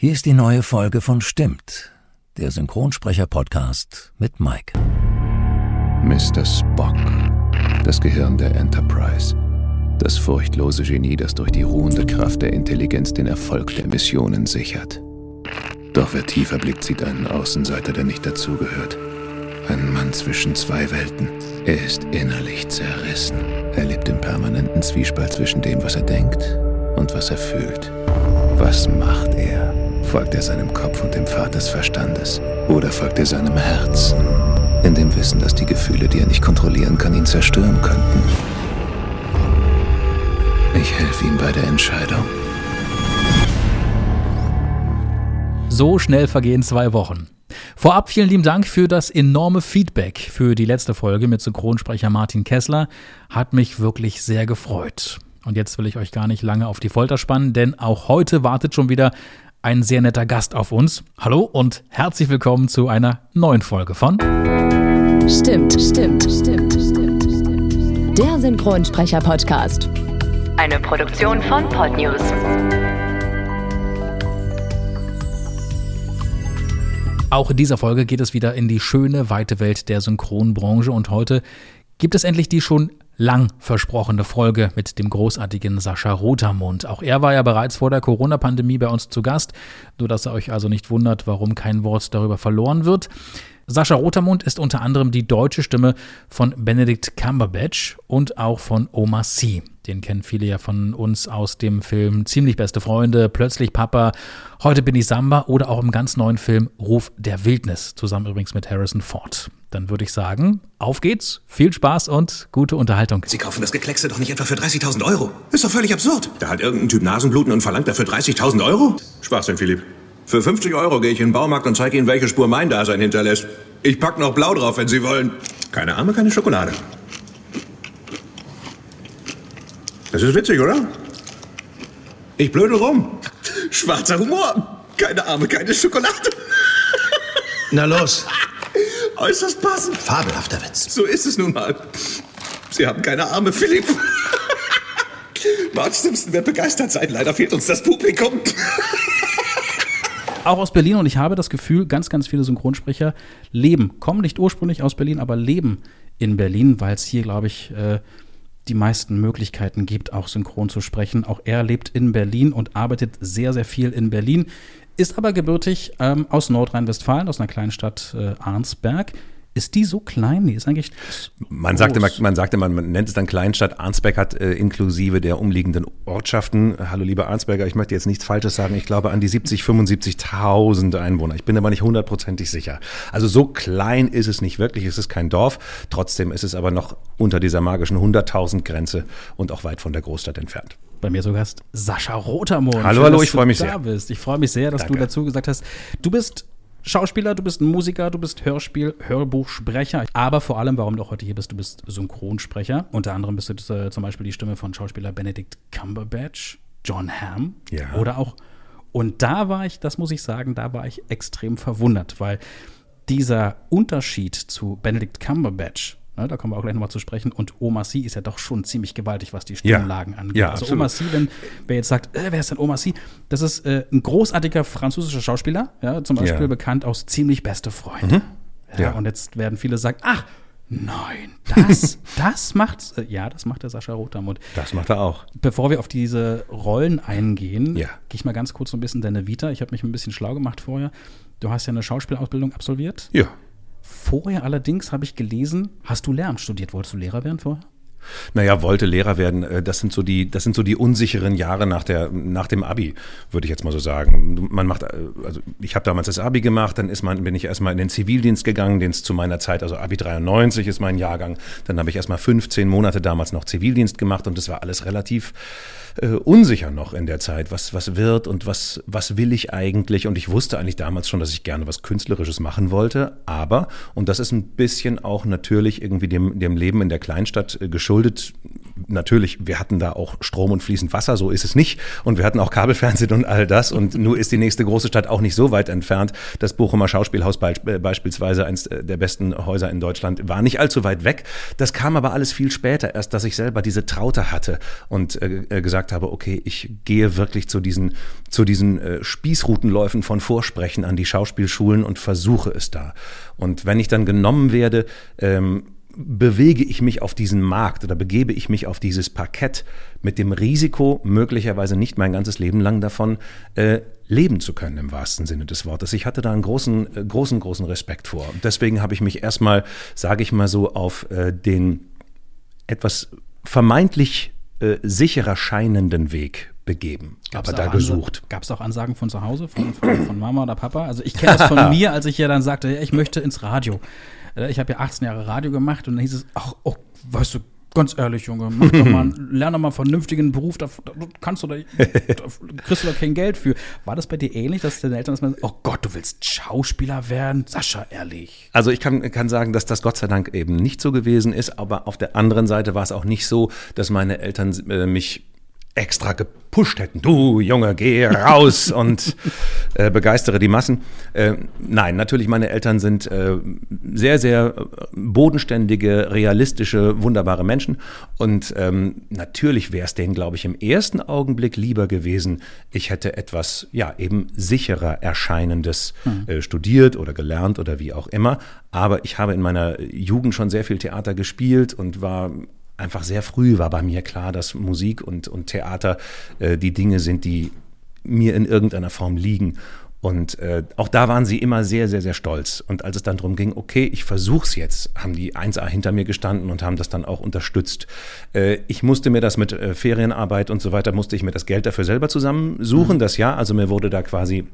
Hier ist die neue Folge von Stimmt, der Synchronsprecher-Podcast mit Mike. Mr. Spock, das Gehirn der Enterprise. Das furchtlose Genie, das durch die ruhende Kraft der Intelligenz den Erfolg der Missionen sichert. Doch wer tiefer blickt, sieht einen Außenseiter, der nicht dazugehört. Ein Mann zwischen zwei Welten. Er ist innerlich zerrissen. Er lebt im permanenten Zwiespalt zwischen dem, was er denkt und was er fühlt. Was macht er? Folgt er seinem Kopf und dem Pfad des Verstandes? Oder folgt er seinem Herzen? In dem Wissen, dass die Gefühle, die er nicht kontrollieren kann, ihn zerstören könnten. Ich helfe ihm bei der Entscheidung. So schnell vergehen zwei Wochen. Vorab vielen lieben Dank für das enorme Feedback für die letzte Folge mit Synchronsprecher Martin Kessler. Hat mich wirklich sehr gefreut. Und jetzt will ich euch gar nicht lange auf die Folter spannen, denn auch heute wartet schon wieder ein sehr netter Gast auf uns. Hallo und herzlich willkommen zu einer neuen Folge von Stimmt, stimmt, stimmt, stimmt, stimmt. Der Synchronsprecher-Podcast. Eine Produktion von Podnews. Auch in dieser Folge geht es wieder in die schöne, weite Welt der Synchronbranche und heute gibt es endlich die schon lang versprochene Folge mit dem großartigen Sascha Rotermund. Auch er war ja bereits vor der Corona-Pandemie bei uns zu Gast, nur dass ihr euch also nicht wundert, warum kein Wort darüber verloren wird. Sascha Rotermund ist unter anderem die deutsche Stimme von Benedict Cumberbatch und auch von Oma C. Den kennen viele ja von uns aus dem Film Ziemlich beste Freunde, Plötzlich Papa, Heute bin ich Samba oder auch im ganz neuen Film Ruf der Wildnis, zusammen übrigens mit Harrison Ford. Dann würde ich sagen, auf geht's, viel Spaß und gute Unterhaltung. Sie kaufen das Gekleckse doch nicht etwa für 30.000 Euro. Ist doch völlig absurd. Da hat irgendein Typ Nasenbluten und verlangt dafür 30.000 Euro? Schwachsinn, Philipp. Für 50 Euro gehe ich in den Baumarkt und zeige Ihnen, welche Spur mein Dasein hinterlässt. Ich pack noch Blau drauf, wenn Sie wollen. Keine Arme, keine Schokolade. Das ist witzig, oder? Ich blödel rum. Schwarzer Humor. Keine Arme, keine Schokolade. Na los. Äußerst passend. Fabelhafter Witz. So ist es nun mal. Sie haben keine Arme, Philipp. Marge Simpson wird begeistert sein. Leider fehlt uns das Publikum auch aus Berlin und ich habe das Gefühl, ganz, ganz viele Synchronsprecher leben, kommen nicht ursprünglich aus Berlin, aber leben in Berlin, weil es hier, glaube ich, äh, die meisten Möglichkeiten gibt, auch synchron zu sprechen. Auch er lebt in Berlin und arbeitet sehr, sehr viel in Berlin, ist aber gebürtig ähm, aus Nordrhein-Westfalen, aus einer kleinen Stadt äh, Arnsberg. Ist die so klein? Die ist eigentlich. Man sagte, man, man sagte, man, man nennt es dann Kleinstadt. Arnsberg hat äh, inklusive der umliegenden Ortschaften, hallo lieber Arnsberger, ich möchte jetzt nichts Falsches sagen, ich glaube an die 70, 75.000 Einwohner. Ich bin aber nicht hundertprozentig sicher. Also so klein ist es nicht wirklich, es ist kein Dorf. Trotzdem ist es aber noch unter dieser magischen 100.000 Grenze und auch weit von der Großstadt entfernt bei mir zu Gast Sascha Rotermond. Hallo, Schön, hallo, ich freue mich sehr. Bist. Ich freue mich sehr, dass Danke. du dazu gesagt hast. Du bist Schauspieler, du bist ein Musiker, du bist Hörspiel, Hörbuchsprecher. Aber vor allem, warum du auch heute hier bist, du bist Synchronsprecher. Unter anderem bist du äh, zum Beispiel die Stimme von Schauspieler Benedict Cumberbatch, John Hamm ja. oder auch. Und da war ich, das muss ich sagen, da war ich extrem verwundert, weil dieser Unterschied zu Benedict Cumberbatch da kommen wir auch gleich nochmal zu sprechen. Und Oma C ist ja doch schon ziemlich gewaltig, was die Stimmlagen ja. angeht. Ja, also absolut. Oma C, wenn wer jetzt sagt, äh, wer ist denn Oma C? Das ist äh, ein großartiger französischer Schauspieler, ja, zum Beispiel ja. bekannt aus Ziemlich beste Freunde. Mhm. Ja, Und jetzt werden viele sagen, ach, Nein, das, das macht, äh, ja, das macht der Sascha Rotermund. Das macht er auch. Bevor wir auf diese Rollen eingehen, ja. gehe ich mal ganz kurz so ein bisschen deine Vita. Ich habe mich ein bisschen schlau gemacht vorher. Du hast ja eine Schauspielausbildung absolviert. Ja. Vorher allerdings habe ich gelesen, hast du Lehramt studiert? Wolltest du Lehrer werden vorher? Naja, wollte Lehrer werden. Äh, das sind so die, das sind so die unsicheren Jahre nach der, nach dem Abi, würde ich jetzt mal so sagen. Man macht, äh, also ich habe damals das Abi gemacht, dann ist man, bin ich erstmal in den Zivildienst gegangen, den es zu meiner Zeit, also Abi 93 ist mein Jahrgang. Dann habe ich erstmal 15 Monate damals noch Zivildienst gemacht und das war alles relativ äh, unsicher noch in der Zeit, was, was wird und was, was will ich eigentlich. Und ich wusste eigentlich damals schon, dass ich gerne was Künstlerisches machen wollte. Aber, und das ist ein bisschen auch natürlich irgendwie dem, dem Leben in der Kleinstadt äh, geschuldet, natürlich, wir hatten da auch Strom und fließend Wasser, so ist es nicht. Und wir hatten auch Kabelfernsehen und all das. Und nur ist die nächste große Stadt auch nicht so weit entfernt. Das Bochumer Schauspielhaus äh, beispielsweise, eines der besten Häuser in Deutschland, war nicht allzu weit weg. Das kam aber alles viel später erst, dass ich selber diese Traute hatte und äh, äh gesagt habe, okay, ich gehe wirklich zu diesen, zu diesen äh, Spießrutenläufen von Vorsprechen an die Schauspielschulen und versuche es da. Und wenn ich dann genommen werde, ähm, bewege ich mich auf diesen Markt oder begebe ich mich auf dieses Parkett mit dem Risiko, möglicherweise nicht mein ganzes Leben lang davon äh, leben zu können, im wahrsten Sinne des Wortes. Ich hatte da einen großen, äh, großen, großen Respekt vor. Deswegen habe ich mich erstmal, sage ich mal so, auf äh, den etwas vermeintlich äh, sicherer scheinenden Weg begeben, gab's aber da gesucht. Gab es auch Ansagen von zu Hause, von, von, von Mama oder Papa? Also ich kenne das von mir, als ich ja dann sagte, ich möchte ins Radio. Äh, ich habe ja 18 Jahre Radio gemacht und dann hieß es, ach, oh, weißt du, ganz ehrlich, Junge, mach doch mal, lerne doch mal einen vernünftigen Beruf, da, da kannst du da, da, kriegst du da kein Geld für. War das bei dir ähnlich, dass deine Eltern das mal, oh Gott, du willst Schauspieler werden? Sascha, ehrlich. Also ich kann, kann sagen, dass das Gott sei Dank eben nicht so gewesen ist, aber auf der anderen Seite war es auch nicht so, dass meine Eltern äh, mich extra gepusht hätten. Du Junge, geh raus und äh, begeistere die Massen. Äh, nein, natürlich, meine Eltern sind äh, sehr, sehr bodenständige, realistische, wunderbare Menschen. Und ähm, natürlich wäre es denen, glaube ich, im ersten Augenblick lieber gewesen, ich hätte etwas, ja, eben sicherer erscheinendes mhm. studiert oder gelernt oder wie auch immer. Aber ich habe in meiner Jugend schon sehr viel Theater gespielt und war einfach sehr früh war bei mir klar, dass Musik und, und Theater äh, die Dinge sind, die mir in irgendeiner Form liegen. Und äh, auch da waren sie immer sehr, sehr, sehr stolz. Und als es dann darum ging, okay, ich versuch's jetzt, haben die 1A hinter mir gestanden und haben das dann auch unterstützt. Äh, ich musste mir das mit äh, Ferienarbeit und so weiter, musste ich mir das Geld dafür selber zusammensuchen, mhm. das ja. Also mir wurde da quasi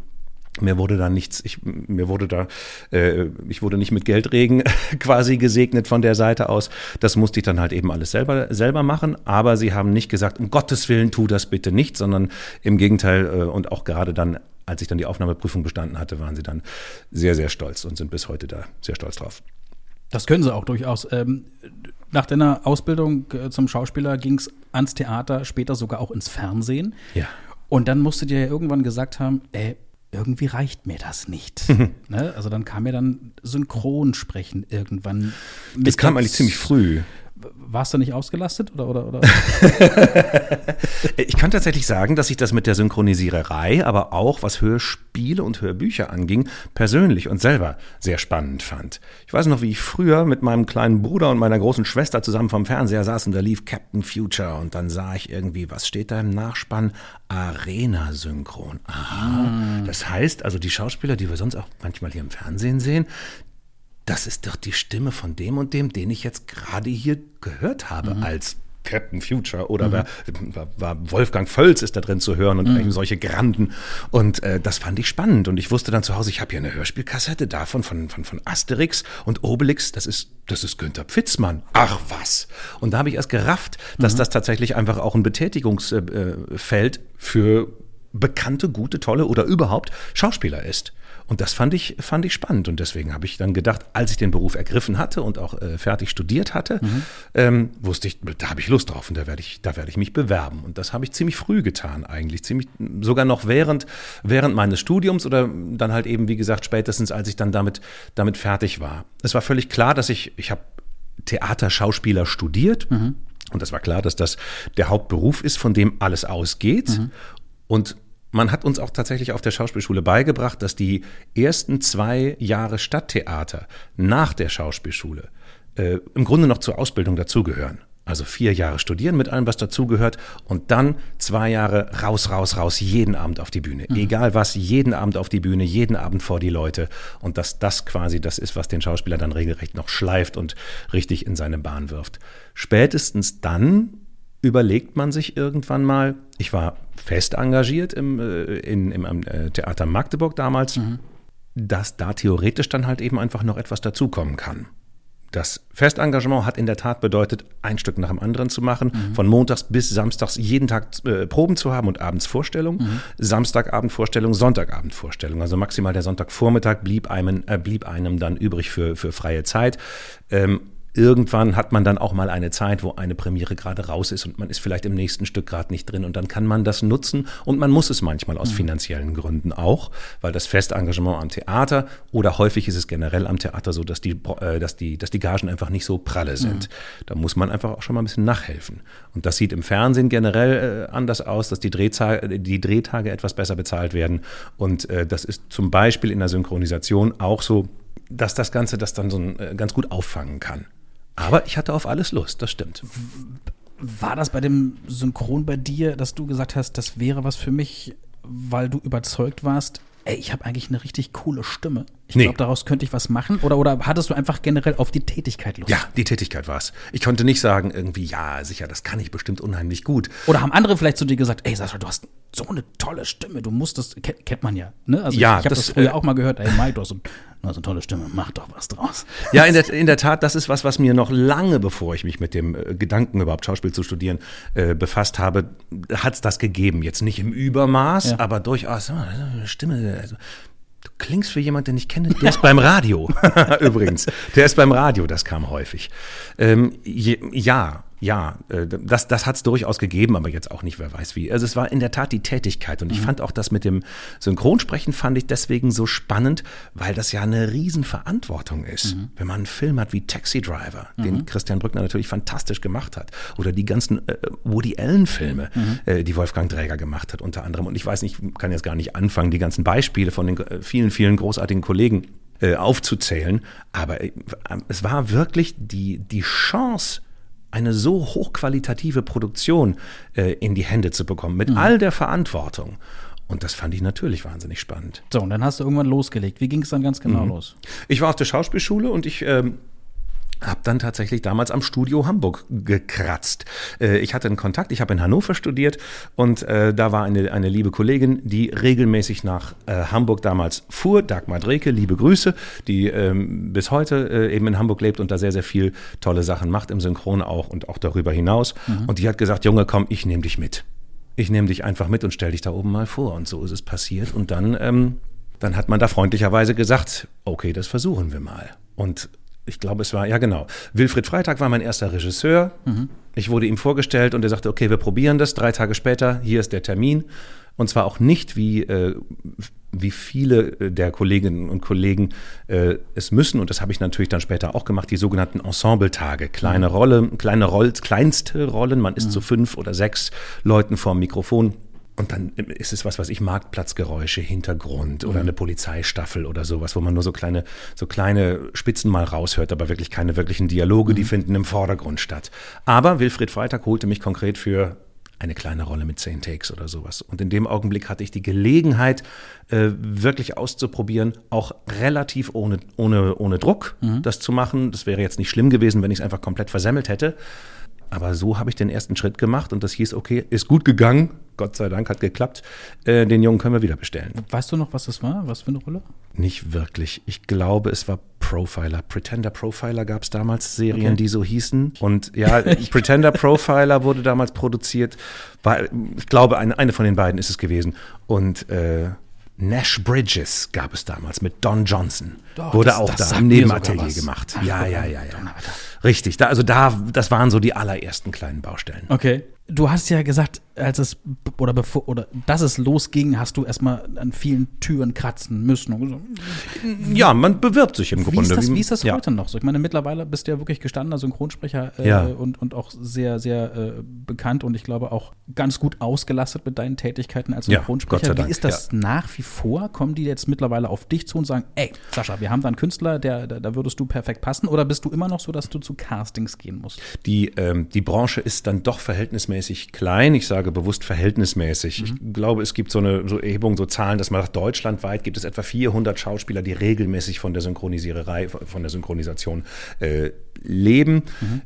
mir wurde da nichts, ich, mir wurde da, äh, ich wurde nicht mit Geldregen quasi gesegnet von der Seite aus. Das musste ich dann halt eben alles selber, selber machen. Aber sie haben nicht gesagt, um Gottes Willen, tu das bitte nicht, sondern im Gegenteil äh, und auch gerade dann, als ich dann die Aufnahmeprüfung bestanden hatte, waren sie dann sehr, sehr stolz und sind bis heute da sehr stolz drauf. Das können sie auch durchaus. Ähm, nach deiner Ausbildung äh, zum Schauspieler ging es ans Theater, später sogar auch ins Fernsehen. Ja. Und dann musst du dir ja irgendwann gesagt haben, ey, irgendwie reicht mir das nicht. ne? Also dann kam mir dann Synchronsprechen irgendwann. Das kam eigentlich ziemlich früh warst du nicht ausgelastet oder oder oder? ich kann tatsächlich sagen, dass ich das mit der Synchronisiererei, aber auch was Hörspiele und Hörbücher anging, persönlich und selber sehr spannend fand. Ich weiß noch, wie ich früher mit meinem kleinen Bruder und meiner großen Schwester zusammen vom Fernseher saß und da lief Captain Future und dann sah ich irgendwie, was steht da im Nachspann? Arena Synchron. Aha. Mm. Das heißt, also die Schauspieler, die wir sonst auch manchmal hier im Fernsehen sehen, das ist doch die Stimme von dem und dem, den ich jetzt gerade hier gehört habe mhm. als Captain Future oder mhm. war, war, Wolfgang Völz ist da drin zu hören und mhm. solche Granden. Und äh, das fand ich spannend. Und ich wusste dann zu Hause, ich habe hier eine Hörspielkassette davon von, von, von Asterix und Obelix. Das ist, das ist Günther Pfitzmann. Ach was. Und da habe ich erst gerafft, dass mhm. das tatsächlich einfach auch ein Betätigungsfeld für bekannte, gute, tolle oder überhaupt Schauspieler ist. Und das fand ich, fand ich spannend. Und deswegen habe ich dann gedacht, als ich den Beruf ergriffen hatte und auch äh, fertig studiert hatte, mhm. ähm, wusste ich, da habe ich Lust drauf und da werde ich, da werde ich mich bewerben. Und das habe ich ziemlich früh getan, eigentlich. Ziemlich, sogar noch während, während meines Studiums oder dann halt eben, wie gesagt, spätestens, als ich dann damit, damit fertig war. Es war völlig klar, dass ich, ich habe Theaterschauspieler studiert. Mhm. Und das war klar, dass das der Hauptberuf ist, von dem alles ausgeht. Mhm. Und man hat uns auch tatsächlich auf der Schauspielschule beigebracht, dass die ersten zwei Jahre Stadttheater nach der Schauspielschule äh, im Grunde noch zur Ausbildung dazugehören. Also vier Jahre studieren mit allem, was dazugehört und dann zwei Jahre raus, raus, raus, jeden Abend auf die Bühne. Mhm. Egal was, jeden Abend auf die Bühne, jeden Abend vor die Leute. Und dass das quasi das ist, was den Schauspieler dann regelrecht noch schleift und richtig in seine Bahn wirft. Spätestens dann überlegt man sich irgendwann mal, ich war fest engagiert im, äh, in, im, im äh, Theater Magdeburg damals, mhm. dass da theoretisch dann halt eben einfach noch etwas dazukommen kann. Das Festengagement hat in der Tat bedeutet, ein Stück nach dem anderen zu machen, mhm. von montags bis samstags jeden Tag äh, Proben zu haben und abends Vorstellung, mhm. Samstagabend Vorstellung, Sonntagabend Vorstellung. Also maximal der Sonntagvormittag blieb einem, äh, blieb einem dann übrig für, für freie Zeit. Ähm, irgendwann hat man dann auch mal eine Zeit, wo eine Premiere gerade raus ist und man ist vielleicht im nächsten Stück gerade nicht drin und dann kann man das nutzen und man muss es manchmal aus mhm. finanziellen Gründen auch, weil das Festengagement am Theater oder häufig ist es generell am Theater so, dass die, äh, dass die, dass die Gagen einfach nicht so pralle sind. Mhm. Da muss man einfach auch schon mal ein bisschen nachhelfen. Und das sieht im Fernsehen generell äh, anders aus, dass die Drehtage, die Drehtage etwas besser bezahlt werden und äh, das ist zum Beispiel in der Synchronisation auch so, dass das Ganze das dann so ein, äh, ganz gut auffangen kann. Aber ich hatte auf alles Lust, das stimmt. War das bei dem Synchron bei dir, dass du gesagt hast, das wäre was für mich, weil du überzeugt warst, ey, ich habe eigentlich eine richtig coole Stimme? Ich nee. glaube, daraus könnte ich was machen. Oder, oder hattest du einfach generell auf die Tätigkeit Lust? Ja, die Tätigkeit war es. Ich konnte nicht sagen, irgendwie, ja, sicher, das kann ich bestimmt unheimlich gut. Oder haben andere vielleicht zu dir gesagt, ey, Sascha, du hast so eine tolle Stimme, du musst das, kennt man ja. Ne? Also ja, ich, ich habe das, das, früher äh, auch mal gehört, ey, Mike, du hast so, du hast eine tolle Stimme, mach doch was draus. Ja, in der, in der Tat, das ist was, was mir noch lange, bevor ich mich mit dem äh, Gedanken überhaupt Schauspiel zu studieren äh, befasst habe, hat es das gegeben. Jetzt nicht im Übermaß, ja. aber durchaus, oh, Stimme, also, Du klingst für jemanden, den ich kenne. Der ist beim Radio. Übrigens. Der ist beim Radio, das kam häufig. Ähm, je, ja, ja, äh, das, das hat es durchaus gegeben, aber jetzt auch nicht, wer weiß wie. Also es war in der Tat die Tätigkeit und ich mhm. fand auch das mit dem Synchronsprechen fand ich deswegen so spannend, weil das ja eine Riesenverantwortung ist. Mhm. Wenn man einen Film hat wie Taxi Driver, mhm. den Christian Brückner natürlich fantastisch gemacht hat, oder die ganzen äh, Woody Allen-Filme, mhm. äh, die Wolfgang Träger gemacht hat unter anderem. Und ich weiß nicht, kann jetzt gar nicht anfangen, die ganzen Beispiele von den äh, vielen, vielen großartigen Kollegen äh, aufzuzählen, aber äh, es war wirklich die, die Chance, eine so hochqualitative Produktion äh, in die Hände zu bekommen, mit mhm. all der Verantwortung. Und das fand ich natürlich wahnsinnig spannend. So, und dann hast du irgendwann losgelegt. Wie ging es dann ganz genau mhm. los? Ich war auf der Schauspielschule und ich ähm, habe dann tatsächlich damals am Studio Hamburg gekratzt. Äh, ich hatte einen Kontakt, ich habe in Hannover studiert und äh, da war eine, eine liebe Kollegin, die regelmäßig nach äh, Hamburg damals fuhr, Dagmar Dreke, liebe Grüße, die ähm, bis heute eben in Hamburg lebt und da sehr, sehr viel tolle Sachen macht, im Synchron auch und auch darüber hinaus. Mhm. Und die hat gesagt, Junge, komm, ich nehme dich mit. Ich nehme dich einfach mit und stell dich da oben mal vor. Und so ist es passiert. Und dann, ähm, dann hat man da freundlicherweise gesagt, okay, das versuchen wir mal. Und ich glaube, es war, ja genau. Wilfried Freitag war mein erster Regisseur. Mhm. Ich wurde ihm vorgestellt und er sagte, okay, wir probieren das. Drei Tage später, hier ist der Termin. Und zwar auch nicht, wie, äh, wie viele äh, der Kolleginnen und Kollegen äh, es müssen, und das habe ich natürlich dann später auch gemacht, die sogenannten Ensemble-Tage. Kleine mhm. Rolle, kleine Roll, kleinste Rollen, man ist mhm. zu fünf oder sechs Leuten vorm Mikrofon. Und dann ist es was, was ich Marktplatzgeräusche, Hintergrund oder mhm. eine Polizeistaffel oder sowas, wo man nur so kleine, so kleine Spitzen mal raushört, aber wirklich keine wirklichen Dialoge, mhm. die finden im Vordergrund statt. Aber Wilfried Freitag holte mich konkret für eine kleine Rolle mit zehn Takes oder sowas. Und in dem Augenblick hatte ich die Gelegenheit, äh, wirklich auszuprobieren, auch relativ ohne, ohne, ohne Druck mhm. das zu machen. Das wäre jetzt nicht schlimm gewesen, wenn ich es einfach komplett versemmelt hätte. Aber so habe ich den ersten Schritt gemacht und das hieß, okay, ist gut gegangen, Gott sei Dank hat geklappt. Äh, den Jungen können wir wieder bestellen. Weißt du noch, was das war? Was für eine Rolle? Nicht wirklich. Ich glaube, es war Profiler. Pretender Profiler gab es damals Serien, okay. die so hießen. Und ja, Pretender Profiler wurde damals produziert. War, ich glaube, eine, eine von den beiden ist es gewesen. Und äh, Nash Bridges gab es damals mit Don Johnson. Doch, Wurde das, auch das da im Nebenatelier gemacht. Ach, ja, ja, ja, ja. Richtig. Da, also da, das waren so die allerersten kleinen Baustellen. Okay. Du hast ja gesagt, als es oder bevor oder dass es losging, hast du erstmal an vielen Türen kratzen müssen. Ja, man bewirbt sich im wie Grunde. Ist das, wie ist das ja. heute noch so? Ich meine, mittlerweile bist du ja wirklich gestandener Synchronsprecher äh, ja. und, und auch sehr, sehr äh, bekannt und ich glaube auch ganz gut ausgelastet mit deinen Tätigkeiten als Synchronsprecher. Ja, wie ist das nach wie vor? Kommen die jetzt mittlerweile auf dich zu und sagen, ey, Sascha, wir haben da einen Künstler, der, der, da würdest du perfekt passen? Oder bist du immer noch so, dass du zu Castings gehen musst? Die, ähm, die Branche ist dann doch verhältnismäßig klein. Ich sage bewusst verhältnismäßig. Mhm. Ich glaube, es gibt so eine so Erhebung, so Zahlen, dass man sagt, deutschlandweit gibt es etwa 400 Schauspieler, die regelmäßig von der Synchronisiererei, von der Synchronisation äh, leben. Mhm.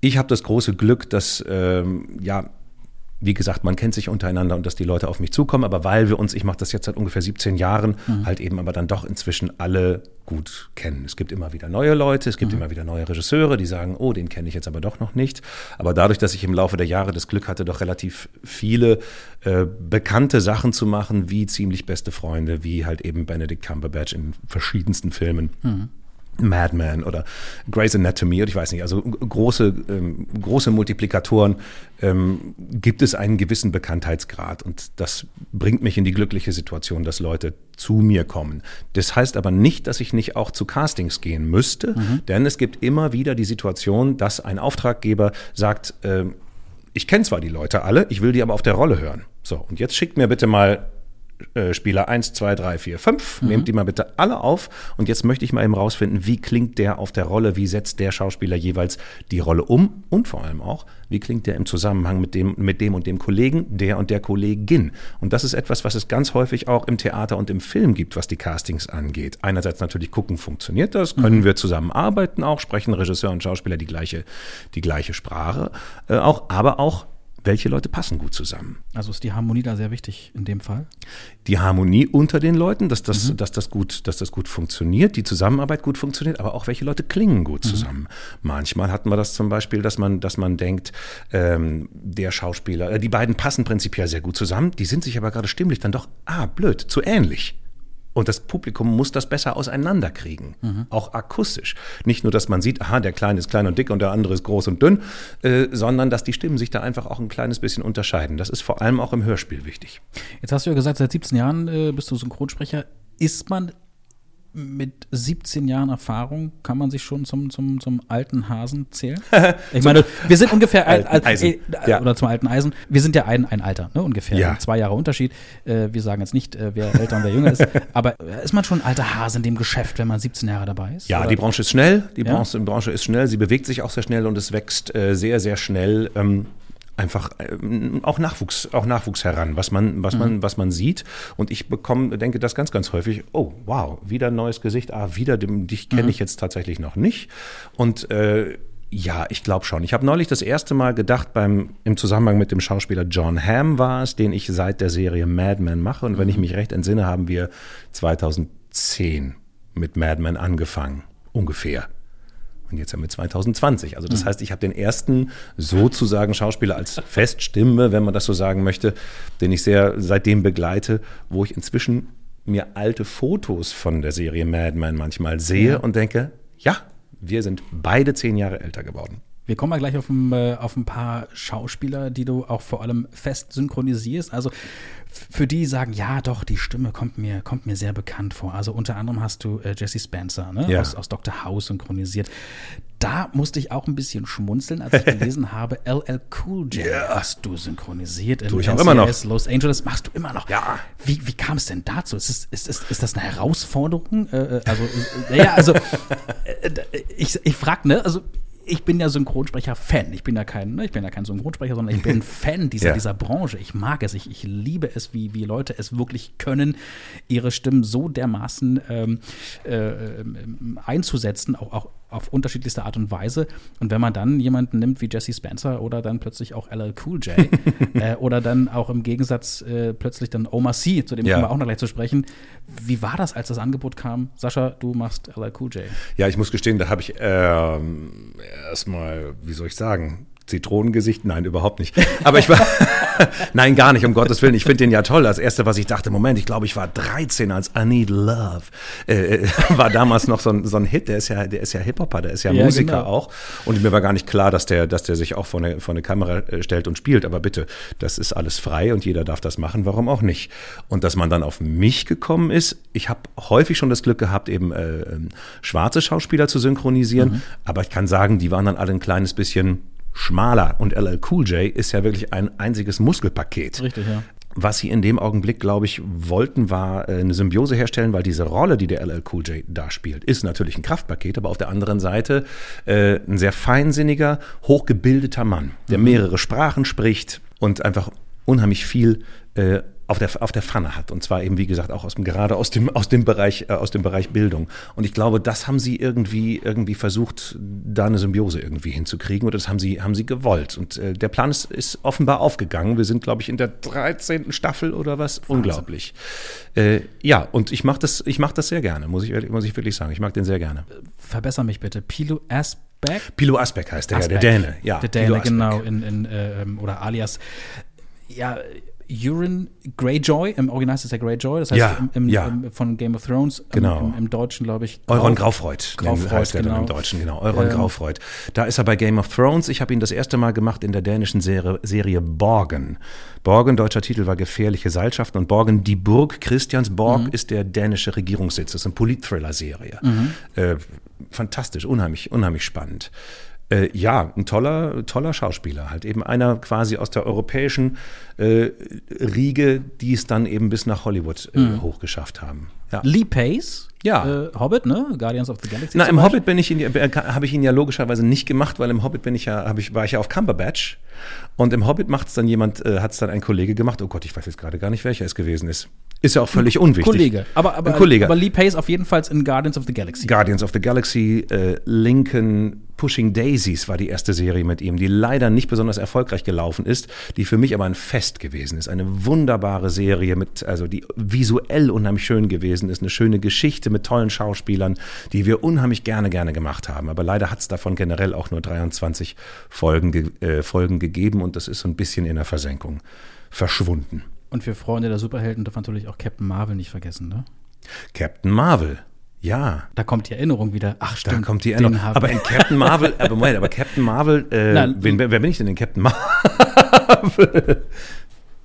Ich habe das große Glück, dass ähm, ja wie gesagt, man kennt sich untereinander und dass die Leute auf mich zukommen, aber weil wir uns, ich mache das jetzt seit ungefähr 17 Jahren, mhm. halt eben aber dann doch inzwischen alle gut kennen. Es gibt immer wieder neue Leute, es gibt mhm. immer wieder neue Regisseure, die sagen, oh, den kenne ich jetzt aber doch noch nicht. Aber dadurch, dass ich im Laufe der Jahre das Glück hatte, doch relativ viele äh, bekannte Sachen zu machen, wie ziemlich beste Freunde, wie halt eben Benedict Cumberbatch in verschiedensten Filmen. Mhm Mad Men oder Grey's Anatomy oder ich weiß nicht, also große, ähm, große Multiplikatoren ähm, gibt es einen gewissen Bekanntheitsgrad und das bringt mich in die glückliche Situation, dass Leute zu mir kommen. Das heißt aber nicht, dass ich nicht auch zu Castings gehen müsste, mhm. denn es gibt immer wieder die Situation, dass ein Auftraggeber sagt, äh, ich kenne zwar die Leute alle, ich will die aber auf der Rolle hören. So, und jetzt schickt mir bitte mal Spieler 1, 2, 3, 4, 5. Mhm. Nehmt die mal bitte alle auf. Und jetzt möchte ich mal eben rausfinden, wie klingt der auf der Rolle, wie setzt der Schauspieler jeweils die Rolle um und vor allem auch, wie klingt der im Zusammenhang mit dem, mit dem und dem Kollegen, der und der Kollegin. Und das ist etwas, was es ganz häufig auch im Theater und im Film gibt, was die Castings angeht. Einerseits natürlich gucken, funktioniert das, können mhm. wir zusammenarbeiten auch, sprechen Regisseur und Schauspieler die gleiche, die gleiche Sprache äh, auch, aber auch welche Leute passen gut zusammen. Also ist die Harmonie da sehr wichtig in dem Fall? Die Harmonie unter den Leuten, dass das, mhm. dass das, gut, dass das gut funktioniert, die Zusammenarbeit gut funktioniert, aber auch welche Leute klingen gut mhm. zusammen. Mhm. Manchmal hatten wir das zum Beispiel, dass man, dass man denkt, ähm, der Schauspieler, äh, die beiden passen prinzipiell sehr gut zusammen, die sind sich aber gerade stimmlich dann doch, ah, blöd, zu ähnlich. Und das Publikum muss das besser auseinanderkriegen, mhm. auch akustisch. Nicht nur, dass man sieht, aha, der Kleine ist klein und dick und der andere ist groß und dünn, äh, sondern dass die Stimmen sich da einfach auch ein kleines bisschen unterscheiden. Das ist vor allem auch im Hörspiel wichtig. Jetzt hast du ja gesagt, seit 17 Jahren äh, bist du Synchronsprecher. Ist man mit 17 Jahren Erfahrung kann man sich schon zum, zum, zum alten Hasen zählen? Ich meine, wir sind ungefähr ein, ein, Eisen. Äh, ja. oder zum alten Eisen. Wir sind ja ein, ein Alter, ne, ungefähr. Ja. Zwei Jahre Unterschied. Äh, wir sagen jetzt nicht, äh, wer älter und wer jünger ist. Aber ist man schon ein alter Hase in dem Geschäft, wenn man 17 Jahre dabei ist? Ja, oder? die Branche ist schnell. Die ja? Branche, Branche, ist schnell. Sie bewegt sich auch sehr schnell und es wächst äh, sehr, sehr schnell. Ähm, einfach ähm, auch Nachwuchs, auch Nachwuchs heran, was man, was man, mhm. was man sieht. Und ich bekomme, denke das ganz, ganz häufig, oh, wow, wieder ein neues Gesicht, ah, wieder, dich kenne mhm. ich jetzt tatsächlich noch nicht. Und äh, ja, ich glaube schon. Ich habe neulich das erste Mal gedacht, beim, im Zusammenhang mit dem Schauspieler John Hamm war es, den ich seit der Serie Mad Men mache. Und wenn ich mhm. mich recht entsinne, haben wir 2010 mit Mad Men angefangen. Ungefähr. Und jetzt haben wir 2020. Also das mhm. heißt, ich habe den ersten sozusagen Schauspieler als Feststimme, wenn man das so sagen möchte, den ich sehr seitdem begleite, wo ich inzwischen mir alte Fotos von der Serie Mad Men manchmal sehe ja. und denke, ja, wir sind beide zehn Jahre älter geworden. Wir kommen mal gleich auf ein, äh, auf ein paar Schauspieler, die du auch vor allem fest synchronisierst. Also für die sagen, ja, doch, die Stimme kommt mir, kommt mir sehr bekannt vor. Also unter anderem hast du äh, Jesse Spencer ne? ja. aus, aus Dr. House synchronisiert. Da musste ich auch ein bisschen schmunzeln, als ich gelesen habe, LL Cool J yeah. hast du synchronisiert in ich immer noch. Los Angeles. Machst du immer noch? Ja. Wie, wie kam es denn dazu? Ist, es, ist, ist, ist das eine Herausforderung? Äh, äh also, äh, ja, also, ich, ich frage, ne, also ich bin ja Synchronsprecher-Fan. Ich bin ja kein, ne, ich bin ja kein Synchronsprecher, sondern ich bin Fan dieser, ja. dieser Branche. Ich mag es. Ich, ich liebe es, wie, wie Leute es wirklich können, ihre Stimmen so dermaßen ähm, äh, ähm, einzusetzen, auch, auch auf unterschiedlichste Art und Weise. Und wenn man dann jemanden nimmt wie Jesse Spencer oder dann plötzlich auch LL Cool J äh, oder dann auch im Gegensatz äh, plötzlich dann Omar C, zu dem ja. kommen wir auch noch gleich zu sprechen. Wie war das, als das Angebot kam? Sascha, du machst LL Cool J. Ja, ich muss gestehen, da habe ich ähm, erstmal, wie soll ich sagen, Zitronengesicht? Nein, überhaupt nicht. Aber ich war, nein, gar nicht, um Gottes Willen. Ich finde den ja toll. Das erste, was ich dachte, Moment, ich glaube, ich war 13, als I Need Love äh, äh, war damals noch so ein, so ein Hit. Der ist ja, der ist ja Hip-Hopper, der ist ja, ja Musiker genau. auch. Und mir war gar nicht klar, dass der, dass der sich auch vor eine, vor eine Kamera äh, stellt und spielt. Aber bitte, das ist alles frei und jeder darf das machen. Warum auch nicht? Und dass man dann auf mich gekommen ist, ich habe häufig schon das Glück gehabt, eben äh, ähm, schwarze Schauspieler zu synchronisieren. Mhm. Aber ich kann sagen, die waren dann alle ein kleines bisschen schmaler. Und LL Cool J ist ja wirklich ein einziges Muskelpaket. Richtig, ja. Was sie in dem Augenblick, glaube ich, wollten, war äh, eine Symbiose herstellen, weil diese Rolle, die der LL Cool J da spielt, ist natürlich ein Kraftpaket, aber auf der anderen Seite äh, ein sehr feinsinniger, hochgebildeter Mann, der mhm. mehrere Sprachen spricht und einfach unheimlich viel äh, auf der, auf der Pfanne hat. Und zwar eben, wie gesagt, auch aus dem, gerade aus dem, aus dem Bereich, äh, aus dem Bereich Bildung. Und ich glaube, das haben sie irgendwie, irgendwie versucht, da eine Symbiose irgendwie hinzukriegen. Oder das haben sie, haben sie gewollt. Und äh, der Plan ist, ist offenbar aufgegangen. Wir sind, glaube ich, in der 13. Staffel oder was. Wahnsinn. Unglaublich. Äh, ja, und ich mache das, ich mach das sehr gerne, muss ich, muss ich wirklich sagen. Ich mag den sehr gerne. Verbessere mich bitte. Pilo Asbeck? Pilo Asbeck heißt der, Asbeck. der Däne. Ja, der Däne, genau. In, in, äh, oder alias ja, Euron Greyjoy, im Original ist es ja Greyjoy, das heißt Ja, im, im, ja. im, von Game of Thrones, Genau. im, Deutschen glaube ich. Euron Grau- Graufreud, Graufreud, heißt er dann genau. im Deutschen, genau. Euron Ähm, Graufreud. Da ist er bei Game of Thrones. Ich habe ihn das erste Mal gemacht in der dänischen Serie, Serie Borgen. Borgen, deutscher Titel war Gefährliche Seilschaften und Borgen, die Burg Christiansborg, Mhm. ist der dänische Regierungssitz. Das ist eine Polit-Thriller-Serie. Mhm. Äh, fantastisch, unheimlich, unheimlich spannend. Äh, ja, ein toller, toller Schauspieler. Halt eben einer quasi aus der europäischen äh, Riege, die es dann eben bis nach Hollywood äh, Mhm. hochgeschafft haben. Ja. Lee Pace, Ja. äh, Hobbit, ne? Guardians of the Galaxy. Na, im Beispiel. Hobbit bin ich äh, habe ich ihn ja logischerweise nicht gemacht, weil im Hobbit bin ich ja, habe ich, war ich ja auf Cumberbatch. Und im Hobbit macht es dann jemand, äh, hat es dann ein Kollege gemacht. Oh Gott, ich weiß jetzt gerade gar nicht, welcher es gewesen ist. Ist ja auch völlig unwichtig. Kollege. Aber, aber, Ein Kollege. aber Lee Pace auf jeden Fall in Guardians of the Galaxy. Guardians of the Galaxy, Lincoln Pushing Daisies war die erste Serie mit ihm, die leider nicht besonders erfolgreich gelaufen ist, die für mich aber ein Fest gewesen ist. Eine wunderbare Serie mit, also die visuell unheimlich schön gewesen ist, eine schöne Geschichte mit tollen Schauspielern, die wir unheimlich gerne, gerne gemacht haben. Aber leider hat es davon generell auch nur 23 Folgen, ge äh, Folgen gegeben und das ist so ein bisschen in der Versenkung verschwunden. Und für Freunde der Superhelden darf man natürlich auch Captain Marvel nicht vergessen, ne? Captain Marvel. Ja, Da kommt die Erinnerung wieder. Ach, Da stimmt. kommt die Erinnerung. Aber in Captain Marvel, aber Moment, aber Captain Marvel, äh, Na, wen, wer, wer bin ich denn in Captain Marvel?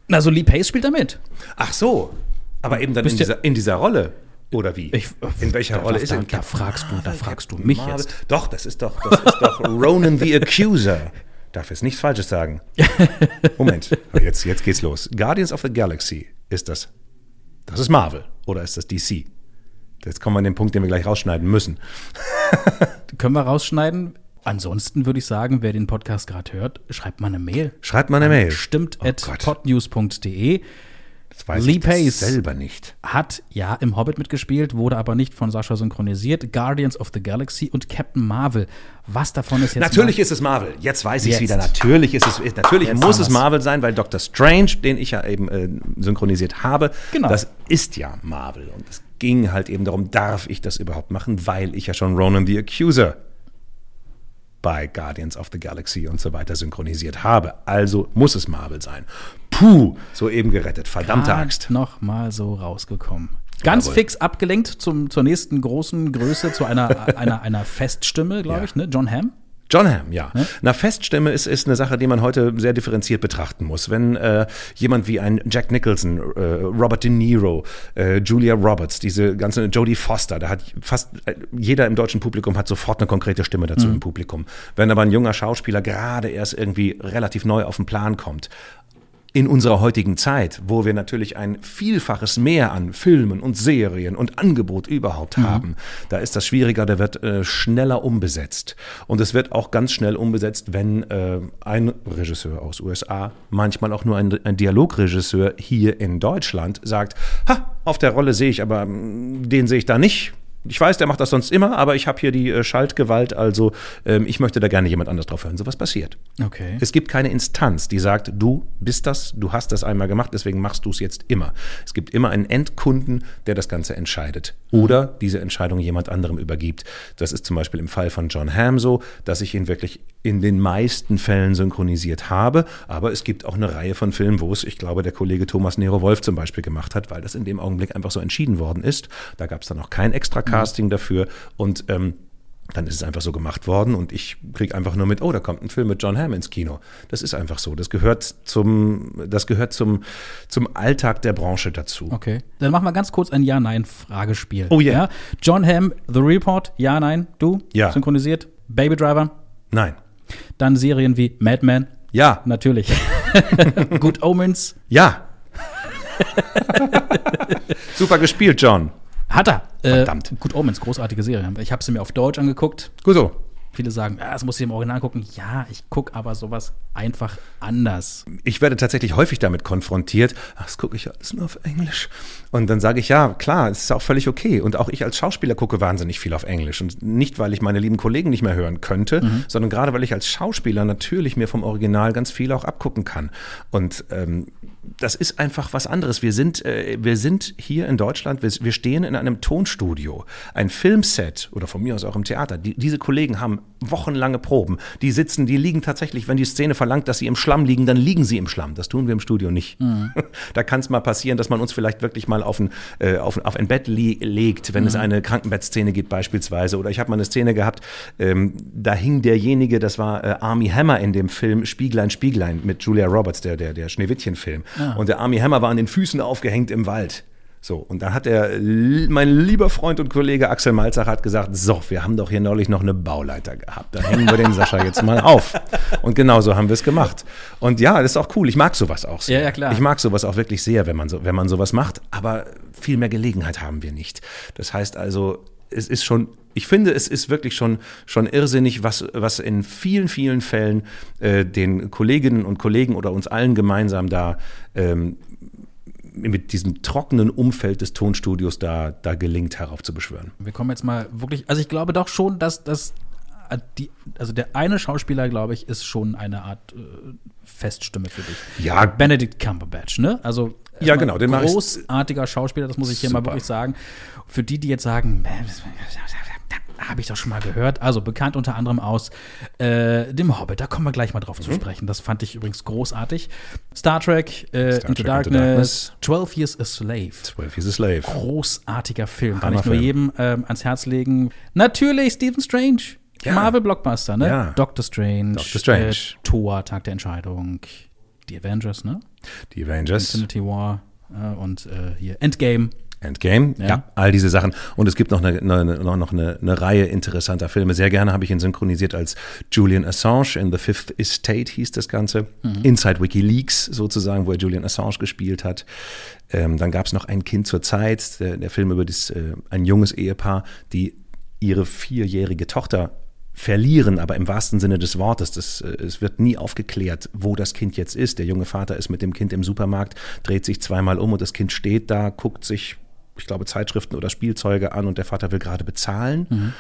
Na, so Lee Pace spielt da mit. Ach so, aber eben dann in dieser, in dieser Rolle. Oder wie? Ich- in welcher da- Rolle da- ist er? da- da fragst du- da fragst du Captain mich Marvel? jetzt. Doch, das ist doch, das ist doch Ronan the Accuser. Darf jetzt nichts Falsches sagen. Moment, jetzt, jetzt geht's los. Guardians of the Galaxy ist das. Das ist Marvel oder ist das DC? Jetzt kommen wir an den Punkt, den wir gleich rausschneiden müssen. Können wir rausschneiden. Ansonsten würde ich sagen, wer den Podcast gerade hört, schreibt mal eine Mail. Schreibt mal eine Mail. Stimmt Oh at podnews.de. Das weiß Lee ich Pace. selber nicht. Hat ja im Hobbit mitgespielt, wurde aber nicht von Sascha synchronisiert. Guardians of the Galaxy und Captain Marvel. Was davon ist jetzt Natürlich mal- ist es Marvel. Jetzt weiß ich es wieder. Natürlich ist es, natürlich Jetzt muss es. Marvel sein, weil Doctor Strange, den ich ja eben äh, synchronisiert habe, Genau. das ist ja Marvel. Und es ging halt eben darum, darf ich das überhaupt machen, weil ich ja schon Ronan the Accuser bei Guardians of the Galaxy und so weiter synchronisiert habe. Also muss es Marvel sein. Puh, so eben gerettet. Verdammte Grad Axt. noch mal so rausgekommen. Ganz Jawohl. fix abgelenkt zum, zur nächsten großen Größe, zu einer, einer, einer Feststimme, glaube Ja. ich, ne? John Hamm. John Hamm, ja. Na, Feststimme ist, ist eine Sache, die man heute sehr differenziert betrachten muss. Wenn äh, jemand wie ein Jack Nicholson, äh, Robert De Niro, äh, Julia Roberts, diese ganze Jodie Foster, da hat fast äh, jeder im deutschen Publikum hat sofort eine konkrete Stimme dazu im Publikum. Wenn aber ein junger Schauspieler gerade erst irgendwie relativ neu auf den Plan kommt, in unserer heutigen Zeit, wo wir natürlich ein Vielfaches mehr an Filmen und Serien und Angebot überhaupt haben, da ist das schwieriger, da wird äh, schneller umbesetzt. Und es wird auch ganz schnell umbesetzt, wenn äh, ein Regisseur aus USA, manchmal auch nur ein, ein Dialogregisseur hier in Deutschland sagt, ha, auf der Rolle sehe ich, aber mm, den sehe ich da nicht. Ich weiß, der macht das sonst immer, aber ich habe hier die äh, Schaltgewalt, also ähm, ich möchte da gerne jemand anders drauf hören. So was passiert. Okay. Es gibt keine Instanz, die sagt, du bist das, du hast das einmal gemacht, deswegen machst du es jetzt immer. Es gibt immer einen Endkunden, der das Ganze entscheidet oder diese Entscheidung jemand anderem übergibt. Das ist zum Beispiel im Fall von John Hamm so, dass ich ihn wirklich in den meisten Fällen synchronisiert habe, aber es gibt auch eine Reihe von Filmen, wo es, ich glaube, der Kollege Thomas Nero Wolf zum Beispiel gemacht hat, weil das in dem Augenblick einfach so entschieden worden ist. Da gab es dann auch kein extra Casting dafür und ähm, dann ist es einfach so gemacht worden und ich kriege einfach nur mit, oh, da kommt ein Film mit John Hamm ins Kino. Das ist einfach so. Das gehört zum, das gehört zum, zum Alltag der Branche dazu. Okay. Dann machen wir ganz kurz ein Ja-Nein-Fragespiel. Oh yeah. ja. John Hamm, The Report, Ja, Nein, du? Ja. Synchronisiert. Baby Driver. Nein. Dann Serien wie Mad Men. Ja. Natürlich. Good Omens. Ja. Super gespielt, John. Hat er. Verdammt. Äh, Good Omens, großartige Serie. Ich habe sie mir auf Deutsch angeguckt. Gut so. Viele sagen, ja, das muss ich im Original gucken. Ja, ich gucke aber sowas einfach anders. Ich werde tatsächlich häufig damit konfrontiert, ach, das gucke ich alles nur auf Englisch. Und dann sage ich, ja, klar, es ist auch völlig okay. Und auch ich als Schauspieler gucke wahnsinnig viel auf Englisch. Und nicht, weil ich meine lieben Kollegen nicht mehr hören könnte, sondern gerade, weil ich als Schauspieler natürlich mir vom Original ganz viel auch abgucken kann. Und ähm, das ist einfach was anderes. Wir sind, äh, wir sind hier in Deutschland, wir, wir stehen in einem Tonstudio, ein Filmset oder von mir aus auch im Theater. Die, diese Kollegen haben wochenlange Proben. Die sitzen, die liegen tatsächlich, wenn die Szene verlangt, dass sie im Schlamm liegen, dann liegen sie im Schlamm. Das tun wir im Studio nicht. Mhm. Da kann es mal passieren, dass man uns vielleicht wirklich mal auf ein, äh, auf, auf ein Bett legt, wenn mhm. es eine Krankenbettszene gibt beispielsweise. Oder ich habe mal eine Szene gehabt, ähm, da hing derjenige, das war äh, Army Hammer in dem Film Spieglein, Spieglein mit Julia Roberts, der, der, der Schneewittchen-Film. Ah. Und der Army Hammer war an den Füßen aufgehängt im Wald. So, und dann hat er, mein lieber Freund und Kollege Axel Malzach hat gesagt, so, wir haben doch hier neulich noch eine Bauleiter gehabt, da hängen wir den Sascha jetzt mal auf. Und genau so haben wir es gemacht. Und ja, das ist auch cool, ich mag sowas auch sehr. Ja, ja, klar. Ich mag sowas auch wirklich sehr, wenn man, so, wenn man sowas macht, aber viel mehr Gelegenheit haben wir nicht. Das heißt also, es ist schon, ich finde, es ist wirklich schon, schon irrsinnig, was, was in vielen, vielen Fällen äh, den Kolleginnen und Kollegen oder uns allen gemeinsam da ähm, mit diesem trockenen Umfeld des Tonstudios da, da gelingt, heraufzubeschwören. Wir kommen jetzt mal wirklich, also ich glaube doch schon, dass das die, also der eine Schauspieler, glaube ich, ist schon eine Art äh, Feststimme für dich. Ja. Benedict Cumberbatch, ne? Also ja, genau, den großartiger Schauspieler, das muss ich hier Super. mal wirklich sagen. Für die, die jetzt sagen, habe ich doch schon mal gehört. Also bekannt unter anderem aus äh, dem Hobbit. Da kommen wir gleich mal drauf mhm. zu sprechen. Das fand ich übrigens großartig. Star Trek, äh, Star Into, Trek Darkness, Into Darkness, 12 Years a Slave. 12 Years a Slave. Großartiger Film. Kann ich nur jedem ähm, ans Herz legen. Natürlich Stephen Strange. Ja. Marvel-Blockbuster, ne? Ja. Doctor Strange. Doctor Strange. Äh, Thor, Tag der Entscheidung. Die Avengers, ne? Die Avengers. Infinity War äh, und äh, hier Endgame. Endgame, ja. ja. all diese Sachen. Und es gibt noch eine, eine, noch eine, eine Reihe interessanter Filme. Sehr gerne habe ich ihn synchronisiert als Julian Assange in The Fifth Estate hieß das Ganze. Mhm. Inside WikiLeaks sozusagen, wo er Julian Assange gespielt hat. Ähm, dann gab es noch Ein Kind zur Zeit, der, der Film über das, äh, ein junges Ehepaar, die ihre vierjährige Tochter verlieren, aber im wahrsten Sinne des Wortes. Das, äh, es wird nie aufgeklärt, wo das Kind jetzt ist. Der junge Vater ist mit dem Kind im Supermarkt, dreht sich zweimal um und das Kind steht da, guckt sich ich glaube, Zeitschriften oder Spielzeuge an und der Vater will gerade bezahlen. Mhm.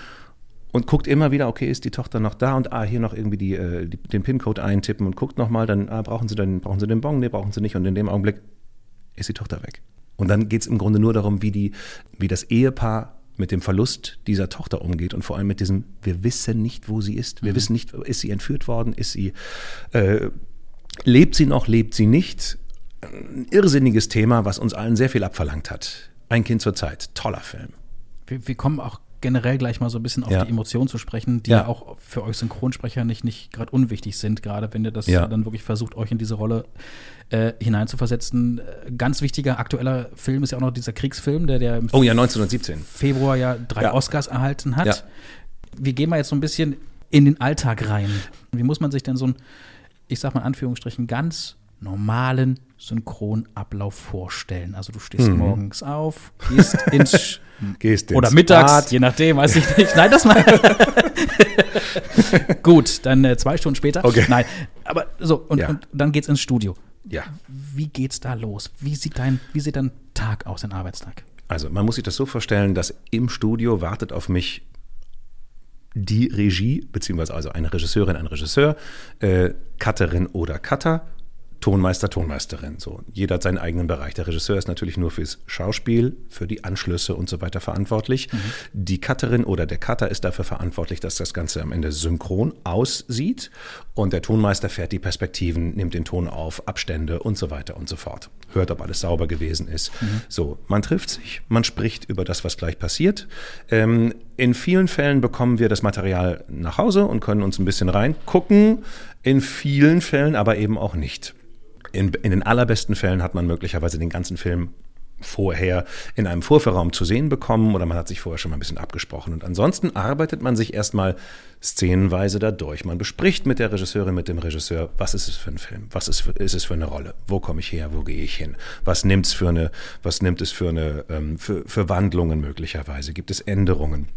Und guckt immer wieder, okay, ist die Tochter noch da und ah, hier noch irgendwie die, äh, die den PIN-Code eintippen und guckt nochmal, dann ah, brauchen sie dann, brauchen sie den Bon, nee, brauchen sie nicht. Und in dem Augenblick ist die Tochter weg. Und dann geht es im Grunde nur darum, wie, die, wie das Ehepaar mit dem Verlust dieser Tochter umgeht und vor allem mit diesem, wir wissen nicht, wo sie ist. Wir mhm. wissen nicht, ist sie entführt worden, ist sie, äh, lebt sie noch, lebt sie nicht. Ein irrsinniges Thema, was uns allen sehr viel abverlangt hat. Ein Kind zur Zeit. Toller Film. Wir, wir kommen auch generell gleich mal so ein bisschen auf ja. die Emotionen zu sprechen, die ja. auch für euch Synchronsprecher nicht, nicht gerade unwichtig sind, gerade wenn ihr das ja. dann wirklich versucht, euch in diese Rolle äh, hineinzuversetzen. Äh, ganz wichtiger aktueller Film ist ja auch noch dieser Kriegsfilm, der, der im oh, ja, 1917. Februar ja drei Oscars erhalten hat. Wie gehen wir jetzt so ein bisschen in den Alltag rein? Wie muss man sich denn so ein, ich sag mal in Anführungsstrichen, ganz normalen Synchronablauf vorstellen. Also du stehst mhm. morgens auf, gehst ins gehst oder mittags, Bad. je nachdem, weiß ich nicht. Nein, das mal. Gut, dann äh, zwei Stunden später. Okay. Nein, aber so und, ja. und dann geht's ins Studio. Ja. Wie geht's da los? Wie sieht dein wie sieht dein Tag aus, dein Arbeitstag? Also man muss sich das so vorstellen, dass im Studio wartet auf mich die Regie, beziehungsweise also eine Regisseurin, ein Regisseur, äh, Cutterin oder Cutter Tonmeister, Tonmeisterin. So, jeder hat seinen eigenen Bereich. Der Regisseur ist natürlich nur fürs Schauspiel, für die Anschlüsse und so weiter verantwortlich. Mhm. Die Cutterin oder der Cutter ist dafür verantwortlich, dass das Ganze am Ende synchron aussieht. Und der Tonmeister fährt die Perspektiven, nimmt den Ton auf, Abstände und so weiter und so fort. Hört, ob alles sauber gewesen ist. Mhm. So, man trifft sich, man spricht über das, was gleich passiert. Ähm, in vielen Fällen bekommen wir das Material nach Hause und können uns ein bisschen reingucken. In vielen Fällen aber eben auch nicht. In, in den allerbesten Fällen hat man möglicherweise den ganzen Film vorher in einem Vorführraum zu sehen bekommen oder man hat sich vorher schon mal ein bisschen abgesprochen. Und ansonsten arbeitet man sich erstmal szenenweise dadurch. Man bespricht mit der Regisseurin, mit dem Regisseur, was ist es für ein Film, was ist, für, ist es für eine Rolle, wo komme ich her, wo gehe ich hin, was nimmt es für eine, was nimmt es für eine, ähm, für, für Wandlungen möglicherweise, gibt es Änderungen.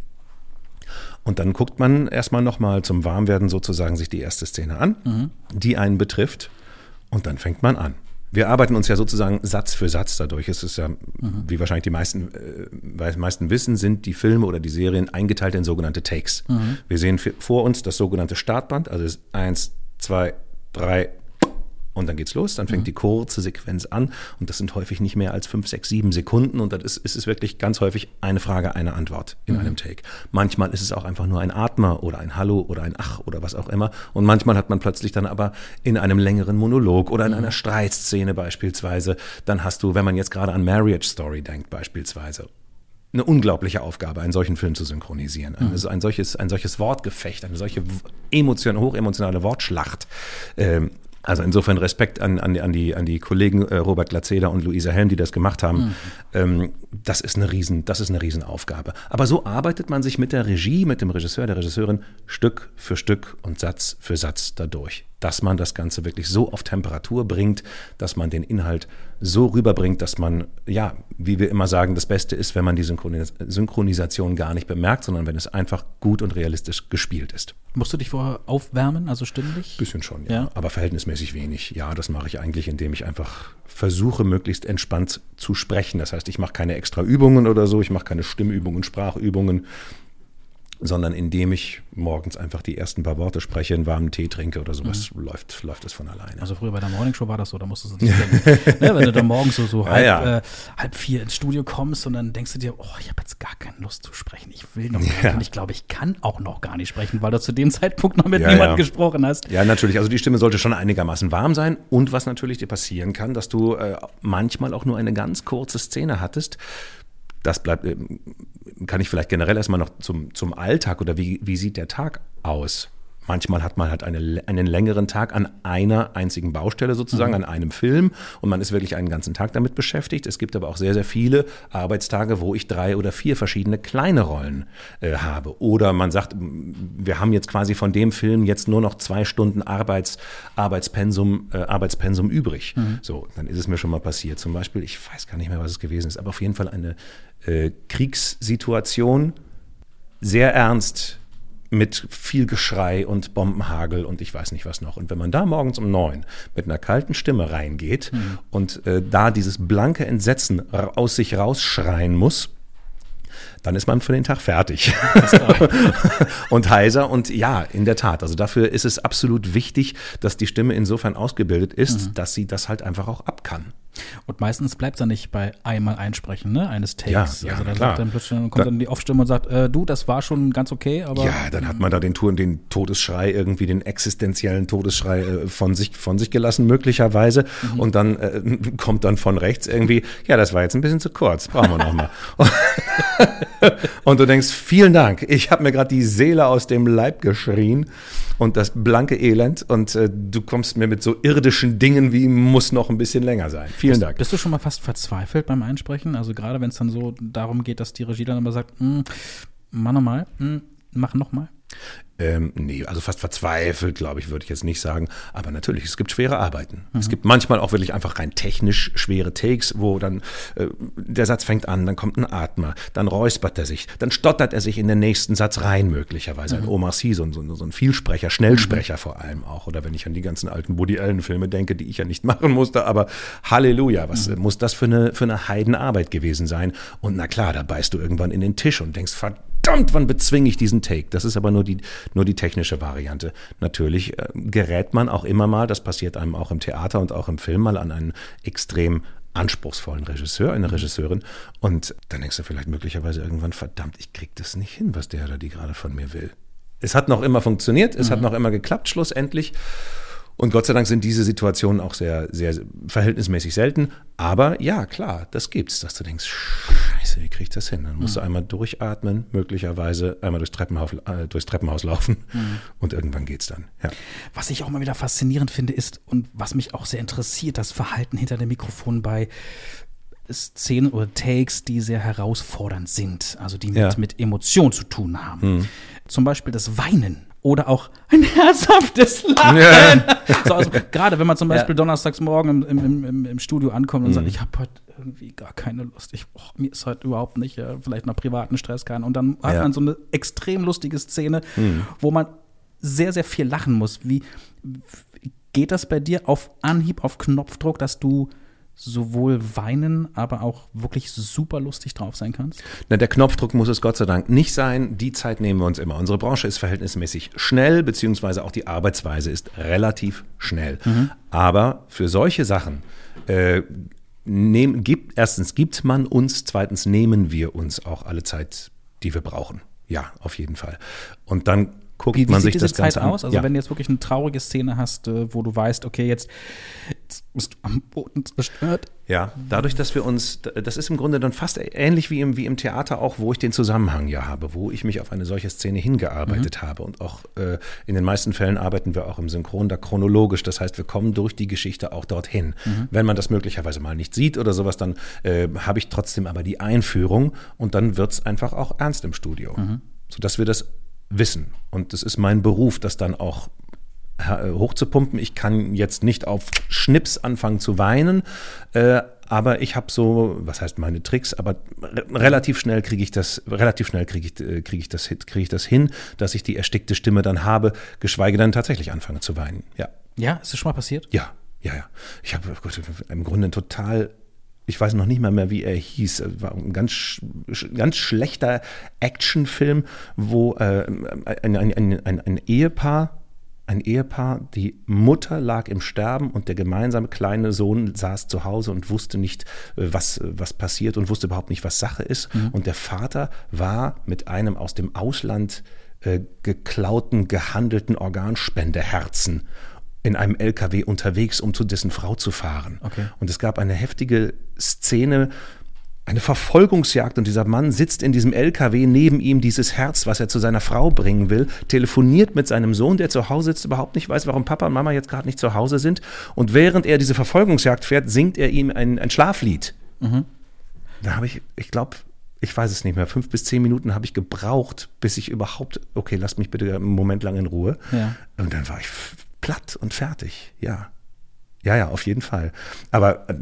Und dann guckt man erstmal nochmal zum Warmwerden sozusagen sich die erste Szene an, mhm. die einen betrifft und dann fängt man an. Wir arbeiten uns ja sozusagen Satz für Satz dadurch. Es ist ja, mhm. wie wahrscheinlich die meisten, äh, meisten wissen, sind die Filme oder die Serien eingeteilt in sogenannte Takes. Mhm. Wir sehen vor uns das sogenannte Startband, also eins, zwei, drei, Und dann geht's los, dann fängt mhm. die kurze Sequenz an und das sind häufig nicht mehr als fünf, sechs, sieben Sekunden und dann ist, ist es wirklich ganz häufig eine Frage, eine Antwort in mhm. einem Take. Manchmal ist es auch einfach nur ein Atmer oder ein Hallo oder ein Ach oder was auch immer und manchmal hat man plötzlich dann aber in einem längeren Monolog oder in mhm. einer Streitszene beispielsweise, dann hast du, wenn man jetzt gerade an Marriage Story denkt beispielsweise eine unglaubliche Aufgabe, einen solchen Film zu synchronisieren. Mhm. Also ein solches, ein solches Wortgefecht, eine solche emotion, hochemotionale Wortschlacht. Ähm, also insofern Respekt an, an, an, die, an die Kollegen äh, Robert Glatzeder und Luisa Helm, die das gemacht haben. Mhm. Ähm, das ist eine riesen, das ist eine Riesenaufgabe. Aber so arbeitet man sich mit der Regie, mit dem Regisseur, der Regisseurin Stück für Stück und Satz für Satz dadurch dass man das Ganze wirklich so auf Temperatur bringt, dass man den Inhalt so rüberbringt, dass man, ja, wie wir immer sagen, das Beste ist, wenn man die Synchronis Synchronisation gar nicht bemerkt, sondern wenn es einfach gut und realistisch gespielt ist. Musst du dich vorher aufwärmen, also stimmlich? Bisschen schon, ja. ja. Aber verhältnismäßig wenig. Ja, das mache ich eigentlich, indem ich einfach versuche, möglichst entspannt zu sprechen. Das heißt, ich mache keine extra Übungen oder so, ich mache keine Stimmübungen, Sprachübungen sondern indem ich morgens einfach die ersten paar Worte spreche, einen warmen Tee trinke oder sowas, mhm. läuft, läuft es von alleine. Also früher bei der Morningshow war das so, da musstest du nicht ne, wenn du dann morgens so, so halb, ja, ja. Äh, halb vier ins Studio kommst und dann denkst du dir, oh, ich habe jetzt gar keine Lust zu sprechen, ich will noch ja. und ich glaube, ich kann auch noch gar nicht sprechen, weil du zu dem Zeitpunkt noch mit niemandem gesprochen hast. Ja, natürlich, also die Stimme sollte schon einigermaßen warm sein und was natürlich dir passieren kann, dass du äh, manchmal auch nur eine ganz kurze Szene hattest, das bleibt, äh, kann ich vielleicht generell erstmal noch zum, zum Alltag oder wie, wie sieht der Tag aus? Manchmal hat man halt eine, einen längeren Tag an einer einzigen Baustelle sozusagen, mhm. an einem Film und man ist wirklich einen ganzen Tag damit beschäftigt. Es gibt aber auch sehr, sehr viele Arbeitstage, wo ich drei oder vier verschiedene kleine Rollen äh, habe. Oder man sagt, wir haben jetzt quasi von dem Film jetzt nur noch zwei Stunden Arbeits, Arbeitspensum, äh, Arbeitspensum übrig. Mhm. So, dann ist es mir schon mal passiert. Zum Beispiel, ich weiß gar nicht mehr, was es gewesen ist, aber auf jeden Fall eine äh, Kriegssituation, sehr ernst mit viel Geschrei und Bombenhagel und ich weiß nicht was noch. Und wenn man da morgens um neun mit einer kalten Stimme reingeht mhm. und äh, da dieses blanke Entsetzen aus sich rausschreien muss, dann ist man für den Tag fertig. und heiser. Und ja, in der Tat. Also dafür ist es absolut wichtig, dass die Stimme insofern ausgebildet ist, mhm. dass sie das halt einfach auch ab kann. Und meistens bleibt es dann nicht bei einmal einsprechen, ne, eines Takes. Ja, ja, also da sagt dann plötzlich, dann kommt da, dann die Off-Stimme und sagt, äh, du, das war schon ganz okay, aber. Ja, dann hat man da den, den Todesschrei, irgendwie den existenziellen Todesschrei äh, von sich, von sich gelassen, möglicherweise. Mhm. Und dann äh, kommt dann von rechts irgendwie, ja, das war jetzt ein bisschen zu kurz, brauchen wir nochmal. und du denkst, vielen Dank, ich habe mir gerade die Seele aus dem Leib geschrien und das blanke Elend und äh, du kommst mir mit so irdischen Dingen wie muss noch ein bisschen länger sein. Vielen bist, Dank. Bist du schon mal fast verzweifelt beim Einsprechen? Also gerade wenn es dann so darum geht, dass die Regie dann immer sagt, hm, mach nochmal, hm, mach nochmal. Ähm, nee, also fast verzweifelt, glaube ich, würde ich jetzt nicht sagen. Aber natürlich, es gibt schwere Arbeiten. Mhm. Es gibt manchmal auch wirklich einfach rein technisch schwere Takes, wo dann äh, der Satz fängt an, dann kommt ein Atmer, dann räuspert er sich, dann stottert er sich in den nächsten Satz rein, möglicherweise. Mhm. Ein Omar Sy, so, so, so, ein Vielsprecher, Schnellsprecher mhm. vor allem auch. Oder wenn ich an die ganzen alten Woody Allen-Filme denke, die ich ja nicht machen musste, aber Halleluja, was mhm. muss das für eine, für eine Heidenarbeit gewesen sein? Und na klar, da beißt du irgendwann in den Tisch und denkst, verdammt, verdammt, wann bezwinge ich diesen Take? Das ist aber nur die, nur die technische Variante. Natürlich äh, gerät man auch immer mal, das passiert einem auch im Theater und auch im Film mal an einen extrem anspruchsvollen Regisseur, eine Regisseurin. Und dann denkst du vielleicht möglicherweise irgendwann, verdammt, ich krieg das nicht hin, was der oder die gerade von mir will. Es hat noch immer funktioniert, es mhm. hat noch immer geklappt, schlussendlich. Und Gott sei Dank sind diese Situationen auch sehr, sehr verhältnismäßig selten. Aber ja, klar, das gibt's, dass du denkst, scheiße, wie krieg ich das hin? Dann musst mhm. du einmal durchatmen, möglicherweise einmal durchs Treppenhaus, äh, durchs Treppenhaus laufen mhm. und irgendwann geht's dann. Ja. Was ich auch mal wieder faszinierend finde, ist und was mich auch sehr interessiert, das Verhalten hinter dem Mikrofon bei Szenen oder Takes, die sehr herausfordernd sind, also die mit, ja. mit Emotion zu tun haben. Mhm. Zum Beispiel das Weinen oder auch ein herzhaftes Lachen. Ja. So, also, gerade wenn man zum Beispiel ja. donnerstags morgen im, im, im, im, Studio ankommt und mhm. sagt, ich habe heute irgendwie gar keine Lust, ich, oh, mir ist heute überhaupt nicht, äh, vielleicht nach privaten Stress kann. Und dann hat ja. man so eine extrem lustige Szene, mhm. wo man sehr, sehr viel lachen muss. Wie geht das bei dir auf Anhieb, auf Knopfdruck, dass du sowohl weinen, aber auch wirklich super lustig drauf sein kannst? Na, der Knopfdruck muss es Gott sei Dank nicht sein. Die Zeit nehmen wir uns immer. Unsere Branche ist verhältnismäßig schnell, beziehungsweise auch die Arbeitsweise ist relativ schnell. Aber für solche Sachen äh, nehm, gibt, erstens gibt man uns, zweitens nehmen wir uns auch alle Zeit, die wir brauchen. Ja, auf jeden Fall. Und dann guckt Wie, wie man sich das Ganze Zeit aus? Also ja. wenn du jetzt wirklich eine traurige Szene hast, äh, wo du weißt, okay, jetzt, jetzt bist du am Boden zerstört. Ja, dadurch, dass wir uns, das ist im Grunde dann fast ähnlich wie im, wie im Theater auch, wo ich den Zusammenhang ja habe, wo ich mich auf eine solche Szene hingearbeitet habe. Und auch äh, in den meisten Fällen arbeiten wir auch im Synchron da chronologisch. Das heißt, wir kommen durch die Geschichte auch dorthin. Wenn man das möglicherweise mal nicht sieht oder sowas, dann äh, habe ich trotzdem aber die Einführung und dann wird es einfach auch ernst im Studio. Sodass wir das wissen. Und es ist mein Beruf, das dann auch äh, hochzupumpen. Ich kann jetzt nicht auf Schnips anfangen zu weinen, äh, aber ich habe so, was heißt meine Tricks, aber re relativ schnell kriege ich das, relativ schnell kriege ich, äh, kriege ich das, kriege ich das hin, dass ich die erstickte Stimme dann habe, geschweige denn tatsächlich anfange zu weinen. Ja, Ja, ist das schon mal passiert? ja, ja, ja. Ich habe im Grunde total ich weiß noch nicht mal mehr, wie er hieß. Es war ein ganz, ganz schlechter Actionfilm, wo äh, ein, ein, ein, ein, Ehepaar, ein Ehepaar, die Mutter lag im Sterben und der gemeinsame kleine Sohn saß zu Hause und wusste nicht, äh, was, was passiert und wusste überhaupt nicht, was Sache ist. Und der Vater war mit einem aus dem Ausland äh, geklauten, gehandelten Organspendeherzen in einem LKW unterwegs, um zu dessen Frau zu fahren. Okay. Und es gab eine heftige Szene, eine Verfolgungsjagd und dieser Mann sitzt in diesem LKW neben ihm dieses Herz, was er zu seiner Frau bringen will, telefoniert mit seinem Sohn, der zu Hause sitzt, überhaupt nicht weiß, warum Papa und Mama jetzt gerade nicht zu Hause sind. Und während er diese Verfolgungsjagd fährt, singt er ihm ein, ein Schlaflied. Da habe ich, ich glaube, ich weiß es nicht mehr, fünf bis zehn Minuten habe ich gebraucht, bis ich überhaupt, okay, lasst mich bitte einen Moment lang in Ruhe. Ja. Und dann war ich platt und fertig, ja. Ja, ja, auf jeden Fall. Aber äh,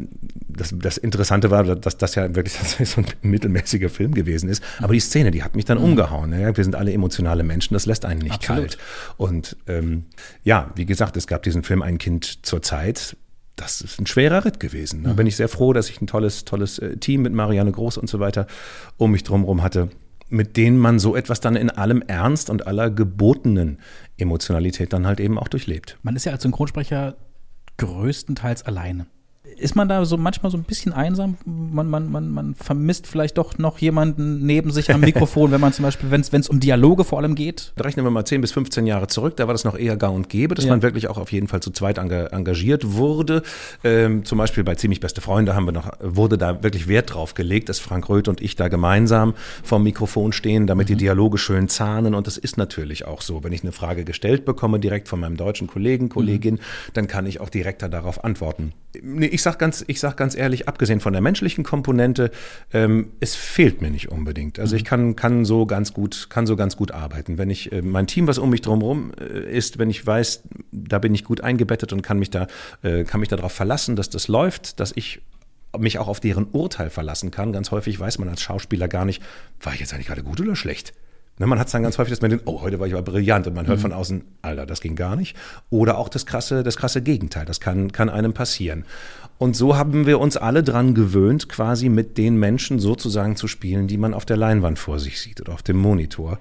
das, das Interessante war, dass das ja wirklich so ein mittelmäßiger Film gewesen ist. Aber die Szene, die hat mich dann umgehauen. Ja. Wir sind alle emotionale Menschen, das lässt einen nicht Absolut. kalt. Und ähm, ja, wie gesagt, es gab diesen Film Ein Kind zur Zeit. Das ist ein schwerer Ritt gewesen. Da bin ich sehr froh, dass ich ein tolles, tolles äh, Team mit Marianne Groß und so weiter um mich drumherum hatte, mit denen man so etwas dann in allem Ernst und aller gebotenen Emotionalität dann halt eben auch durchlebt. Man ist ja als Synchronsprecher größtenteils alleine. Ist man da so manchmal so ein bisschen einsam? Man, man, man, man vermisst vielleicht doch noch jemanden neben sich am Mikrofon, wenn man zum Beispiel, wenn es um Dialoge vor allem geht. Rechnen wir mal 10 bis 15 Jahre zurück, da war das noch eher gar und gäbe, dass Ja. man wirklich auch auf jeden Fall zu zweit enga engagiert wurde. Ähm, zum Beispiel bei Ziemlich Beste Freunde haben wir noch, wurde da wirklich Wert drauf gelegt, dass Frank Röth und ich da gemeinsam vorm Mikrofon stehen, damit die Dialoge schön zahnen. Und das ist natürlich auch so. Wenn ich eine Frage gestellt bekomme, direkt von meinem deutschen Kollegen, Kollegin, dann kann ich auch direkter darauf antworten. Nee, ich sag ganz, ich sag ganz ehrlich, abgesehen von der menschlichen Komponente, ähm, es fehlt mir nicht unbedingt. Also ich kann, kann so ganz gut, kann so ganz gut arbeiten. Wenn ich äh, mein Team, was um mich drumherum äh, ist, wenn ich weiß, da bin ich gut eingebettet und kann mich da, äh, kann mich darauf verlassen, dass das läuft, dass ich mich auch auf deren Urteil verlassen kann. Ganz häufig weiß man als Schauspieler gar nicht, war ich jetzt eigentlich gerade gut oder schlecht? Ne, man hat es dann ganz häufig, dass man denkt, oh, heute war ich aber brillant und man hört von außen, Alter, das ging gar nicht. Oder auch das krasse, das krasse Gegenteil, das kann, kann einem passieren. Und so haben wir uns alle dran gewöhnt, quasi mit den Menschen sozusagen zu spielen, die man auf der Leinwand vor sich sieht oder auf dem Monitor.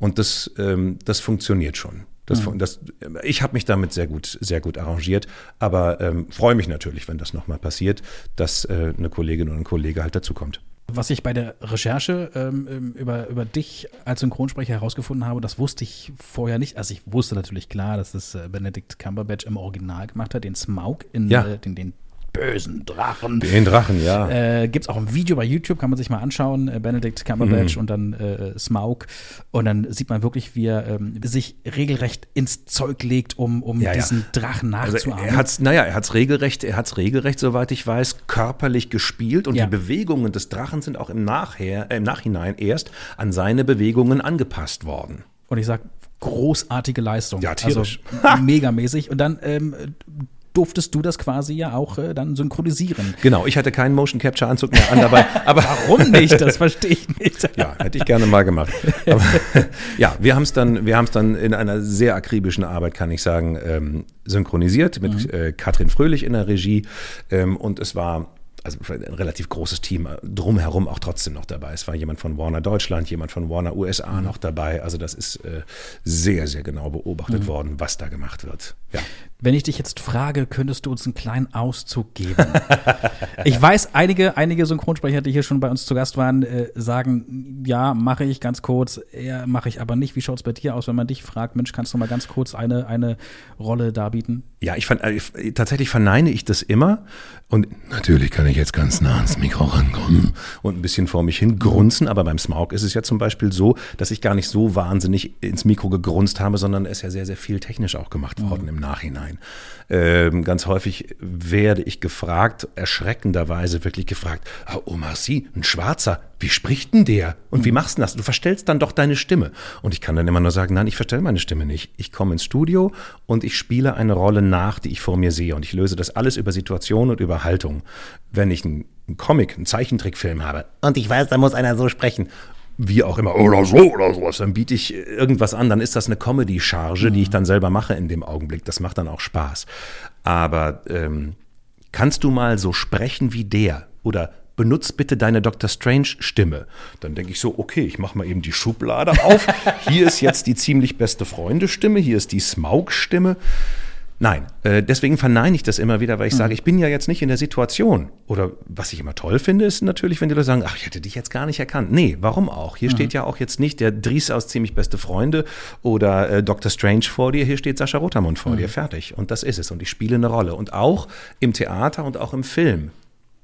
Und das, ähm, das funktioniert schon. Das, fun- das, ich habe mich damit sehr gut, sehr gut arrangiert, aber ähm, freue mich natürlich, wenn das nochmal passiert, dass äh, eine Kollegin oder ein Kollege halt dazukommt. Was ich bei der Recherche ähm, ähm, über, über dich als Synchronsprecher herausgefunden habe, das wusste ich vorher nicht. Also ich wusste natürlich klar, dass das äh, Benedict Cumberbatch im Original gemacht hat, den Smaug in Ja. äh, den, den bösen Drachen. Den Drachen, ja. Äh, Gibt es auch ein Video bei YouTube, kann man sich mal anschauen, äh, Benedict Cumberbatch und dann äh, Smaug. Und dann sieht man wirklich, wie er ähm, sich regelrecht ins Zeug legt, um, um Ja, ja. diesen Drachen Also nachzuahmen. er hat's, naja, er hat's regelrecht, er hat's regelrecht, soweit ich weiß, körperlich gespielt und Ja. die Bewegungen des Drachen sind auch im, Nachher, äh, im Nachhinein erst an seine Bewegungen angepasst worden. Und ich sag, großartige Leistung. Ja, tierisch. Also megamäßig. Und dann, ähm, durftest du das quasi ja auch äh, dann synchronisieren. Genau, ich hatte keinen Motion Capture Anzug mehr an dabei, aber Warum nicht? Das verstehe ich nicht. ja, hätte ich gerne mal gemacht. Aber, ja, wir haben es dann, wir haben es dann in einer sehr akribischen Arbeit, kann ich sagen, ähm, synchronisiert mit Mhm. äh, Katrin Fröhlich in der Regie ähm, und es war also ein relativ großes Team äh, drumherum auch trotzdem noch dabei. Es war jemand von Warner Deutschland, jemand von Warner USA Mhm. noch dabei. Also das ist äh, sehr, sehr genau beobachtet worden, was da gemacht wird. Ja. Wenn ich dich jetzt frage, könntest du uns einen kleinen Auszug geben? ich weiß, einige, einige Synchronsprecher, die hier schon bei uns zu Gast waren, äh, sagen, ja, mache ich ganz kurz, ja, mache ich aber nicht. Wie schaut es bei dir aus, wenn man dich fragt, Mensch, kannst du mal ganz kurz eine, eine Rolle darbieten? Ja, ich fand, äh, tatsächlich verneine ich das immer und Natürlich kann ich jetzt ganz nah ans Mikro rankommen. und ein bisschen vor mich hin grunzen, aber beim Smaug ist es ja zum Beispiel so, dass ich gar nicht so wahnsinnig ins Mikro gegrunzt habe, sondern es ist ja sehr, sehr viel technisch auch gemacht worden im Nachhinein. Ähm, ganz häufig werde ich gefragt, erschreckenderweise wirklich gefragt, ah, Omar Sy, ein Schwarzer, wie spricht denn der? Und wie machst du das? Du verstellst dann doch deine Stimme. Und ich kann dann immer nur sagen, nein, ich verstelle meine Stimme nicht. Ich komme ins Studio und ich spiele eine Rolle nach, die ich vor mir sehe. Und ich löse das alles über Situation und über Haltung. Wenn ich einen Comic, einen Zeichentrickfilm habe und ich weiß, da muss einer so sprechen, wie auch immer, oder so oder sowas, dann biete ich irgendwas an, dann ist das eine Comedy-Charge, die ich dann selber mache in dem Augenblick. Das macht dann auch Spaß. Aber ähm, kannst du mal so sprechen wie der? Oder benutz bitte deine Dr. Strange-Stimme. Dann denke ich so, okay, ich mache mal eben die Schublade auf. Hier ist jetzt die ziemlich beste Freunde-Stimme, hier ist die Smaug-Stimme. Nein, äh, deswegen verneine ich das immer wieder, weil ich sage, ich bin ja jetzt nicht in der Situation. Oder was ich immer toll finde, ist natürlich, wenn die Leute sagen, ach, ich hätte dich jetzt gar nicht erkannt. Nee, warum auch? Hier steht ja auch jetzt nicht der Dries aus Ziemlich Beste Freunde oder äh, Dr. Strange vor dir, hier steht Sascha Rotermund vor dir, fertig. Und das ist es. Und ich spiele eine Rolle. Und auch im Theater und auch im Film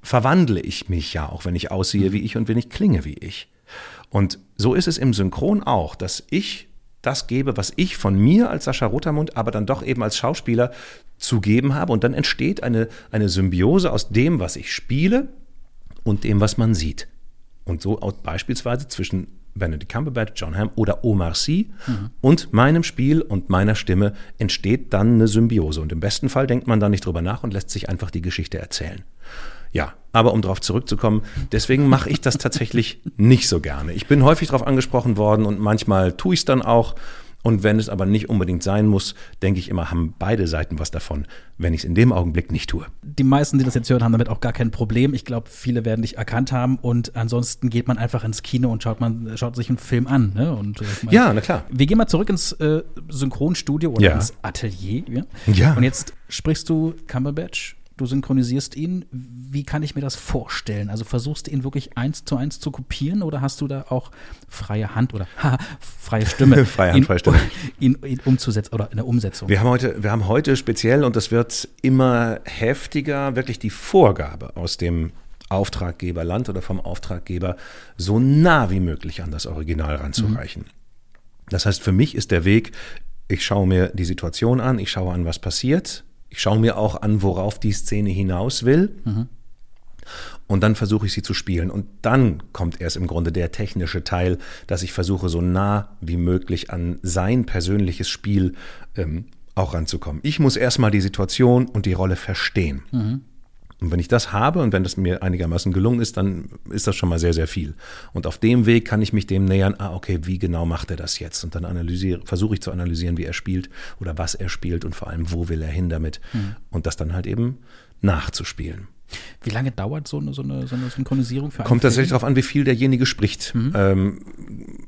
verwandle ich mich ja, auch wenn ich aussehe wie ich und wenn ich klinge wie ich. Und so ist es im Synchron auch, dass ich das gebe, was ich von mir als Sascha Rotermund, aber dann doch eben als Schauspieler zu geben habe. Und dann entsteht eine, eine Symbiose aus dem, was ich spiele und dem, was man sieht. Und so auch beispielsweise zwischen Benedict Cumberbatch, John Hamm oder Omar Sy und meinem Spiel und meiner Stimme entsteht dann eine Symbiose. Und im besten Fall denkt man da nicht drüber nach und lässt sich einfach die Geschichte erzählen. Ja, aber um darauf zurückzukommen, deswegen mache ich das tatsächlich nicht so gerne. Ich bin häufig darauf angesprochen worden und manchmal tue ich es dann auch. Und wenn es aber nicht unbedingt sein muss, denke ich immer, haben beide Seiten was davon, wenn ich es in dem Augenblick nicht tue. Die meisten, die das jetzt hören, haben damit auch gar kein Problem. Ich glaube, viele werden dich erkannt haben und ansonsten geht man einfach ins Kino und schaut, man, schaut sich einen Film an. Ne? Und, äh, ich mein, Ja, na klar. Wir gehen mal zurück ins äh, Synchronstudio oder Ja. ins Atelier. Ja? Ja. Und jetzt sprichst du Cumberbatch, du synchronisierst ihn. Wie kann ich mir das vorstellen? Also versuchst du ihn wirklich eins zu eins zu kopieren oder hast du da auch freie Hand oder haha, freie Stimme, Freie Hand, ihn, freie Stimme. ihn, ihn umzusetzen oder in der Umsetzung? Wir haben heute, wir haben heute speziell, und das wird immer heftiger, wirklich die Vorgabe aus dem Auftraggeberland oder vom Auftraggeber so nah wie möglich an das Original ranzureichen. Das heißt, für mich ist der Weg, ich schaue mir die Situation an, ich schaue an, was passiert, ich schaue mir auch an, worauf die Szene hinaus will. Und dann versuche ich sie zu spielen. Und dann kommt erst im Grunde der technische Teil, dass ich versuche, so nah wie möglich an sein persönliches Spiel ähm, auch ranzukommen. Ich muss erstmal die Situation und die Rolle verstehen. Und wenn ich das habe und wenn das mir einigermaßen gelungen ist, dann ist das schon mal sehr, sehr viel. Und auf dem Weg kann ich mich dem nähern, ah, okay, wie genau macht er das jetzt? Und dann analysiere, versuche ich zu analysieren, wie er spielt oder was er spielt und vor allem, wo will er hin damit? Und das dann halt eben nachzuspielen. Wie lange dauert so eine, so eine, so eine Synchronisierung für einen Kommt tatsächlich darauf an, wie viel derjenige spricht. Ähm,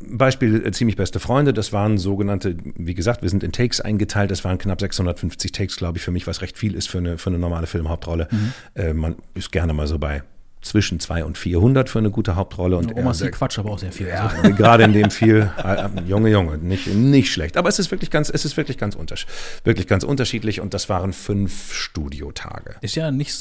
Beispiel äh, ziemlich beste Freunde, das waren sogenannte, wie gesagt, wir sind in Takes eingeteilt, das waren knapp 650 Takes, glaube ich, für mich, was recht viel ist für eine, für eine normale Filmhauptrolle. Äh, man ist gerne mal so bei zwischen 200 und 400 für eine gute Hauptrolle. Und Oma Sie Quatsch aber auch sehr viel. ja, Also, gerade in dem viel, äh, Junge, Junge, nicht, nicht schlecht. Aber es ist wirklich ganz, es ist wirklich ganz, untersch wirklich ganz unterschiedlich und das waren fünf Studiotage. ist ja nicht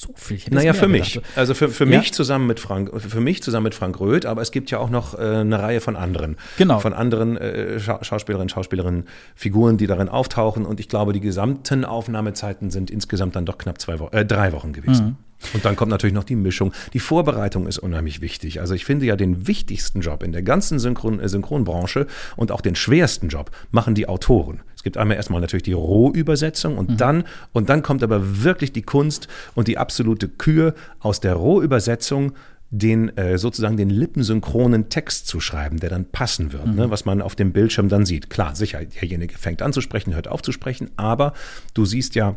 so viel. Naja, für mich. gedacht. Also für, für Ja. mich zusammen mit Frank, für mich zusammen mit Frank Röth, aber es gibt ja auch noch äh, eine Reihe von anderen. Genau. Von anderen äh, Scha Schauspielerinnen, Schauspielerinnen, Figuren, die darin auftauchen. Und ich glaube, die gesamten Aufnahmezeiten sind insgesamt dann doch knapp zwei Wochen, äh, drei Wochen gewesen. Und dann kommt natürlich noch die Mischung. Die Vorbereitung ist unheimlich wichtig. Also ich finde ja den wichtigsten Job in der ganzen Synchron äh, Synchronbranche und auch den schwersten Job machen die Autoren. Es gibt einmal erstmal natürlich die Rohübersetzung und mhm. dann und dann kommt aber wirklich die Kunst und die absolute Kür aus der Rohübersetzung den äh, sozusagen den lippensynchronen Text zu schreiben, der dann passen wird, ne, mhm. ne, was man auf dem Bildschirm dann sieht. Klar, sicher, derjenige fängt an zu sprechen, hört auf zu sprechen, aber du siehst ja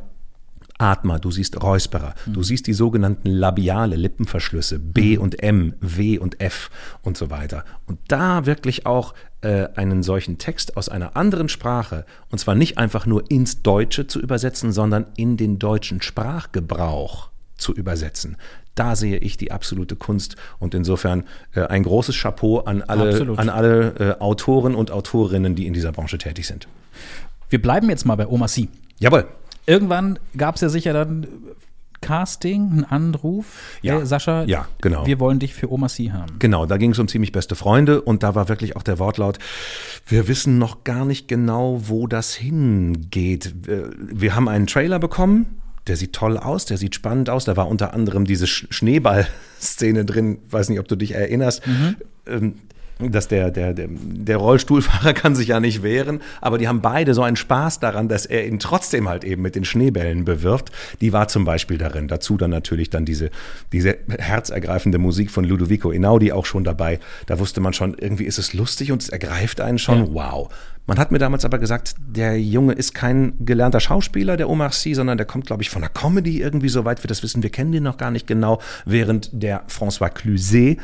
Atmer, du siehst Räusperer, mhm. du siehst die sogenannten labiale Lippenverschlüsse, B mhm. und M, W und F und so weiter. Und da wirklich auch äh, einen solchen Text aus einer anderen Sprache, und zwar nicht einfach nur ins Deutsche zu übersetzen, sondern in den deutschen Sprachgebrauch zu übersetzen. Da sehe ich die absolute Kunst und insofern äh, ein großes Chapeau an alle, an alle äh, Autoren und Autorinnen, die in dieser Branche tätig sind. Wir bleiben jetzt mal bei Oma C. Jawohl. Irgendwann gab es ja sicher dann Casting, einen Anruf. Ja, hey, Sascha, ja, genau. wir wollen dich für Oma C haben. Genau, da ging es um ziemlich beste Freunde und da war wirklich auch der Wortlaut, wir wissen noch gar nicht genau, wo das hingeht. Wir haben einen Trailer bekommen, der sieht toll aus, der sieht spannend aus. Da war unter anderem diese Schneeball-Szene drin, weiß nicht, ob du dich erinnerst. Mhm. Dass der, der, der, der Rollstuhlfahrer kann sich ja nicht wehren, aber die haben beide so einen Spaß daran, dass er ihn trotzdem halt eben mit den Schneebällen bewirft. Die war zum Beispiel darin. Dazu dann natürlich dann diese, diese herzergreifende Musik von Ludovico Einaudi auch schon dabei. Da wusste man schon, irgendwie ist es lustig und es ergreift einen schon. Ja. Wow. Man hat mir damals aber gesagt, der Junge ist kein gelernter Schauspieler, der Omar Sy, sondern der kommt, glaube ich, von der Comedy irgendwie, soweit wir das wissen. Wir kennen den noch gar nicht genau, während der François Cluzet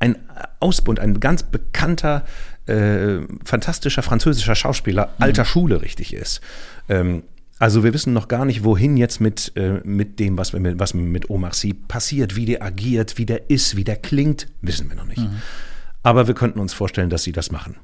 ein Ausbund, ein ganz bekannter, äh, fantastischer französischer Schauspieler mhm. alter Schule richtig ist. Ähm, also wir wissen noch gar nicht, wohin jetzt mit, äh, mit dem, was, wir mit, was mit Omar Sy passiert, wie der agiert, wie der ist, wie der klingt, wissen wir noch nicht. Mhm. Aber wir könnten uns vorstellen, dass sie das machen.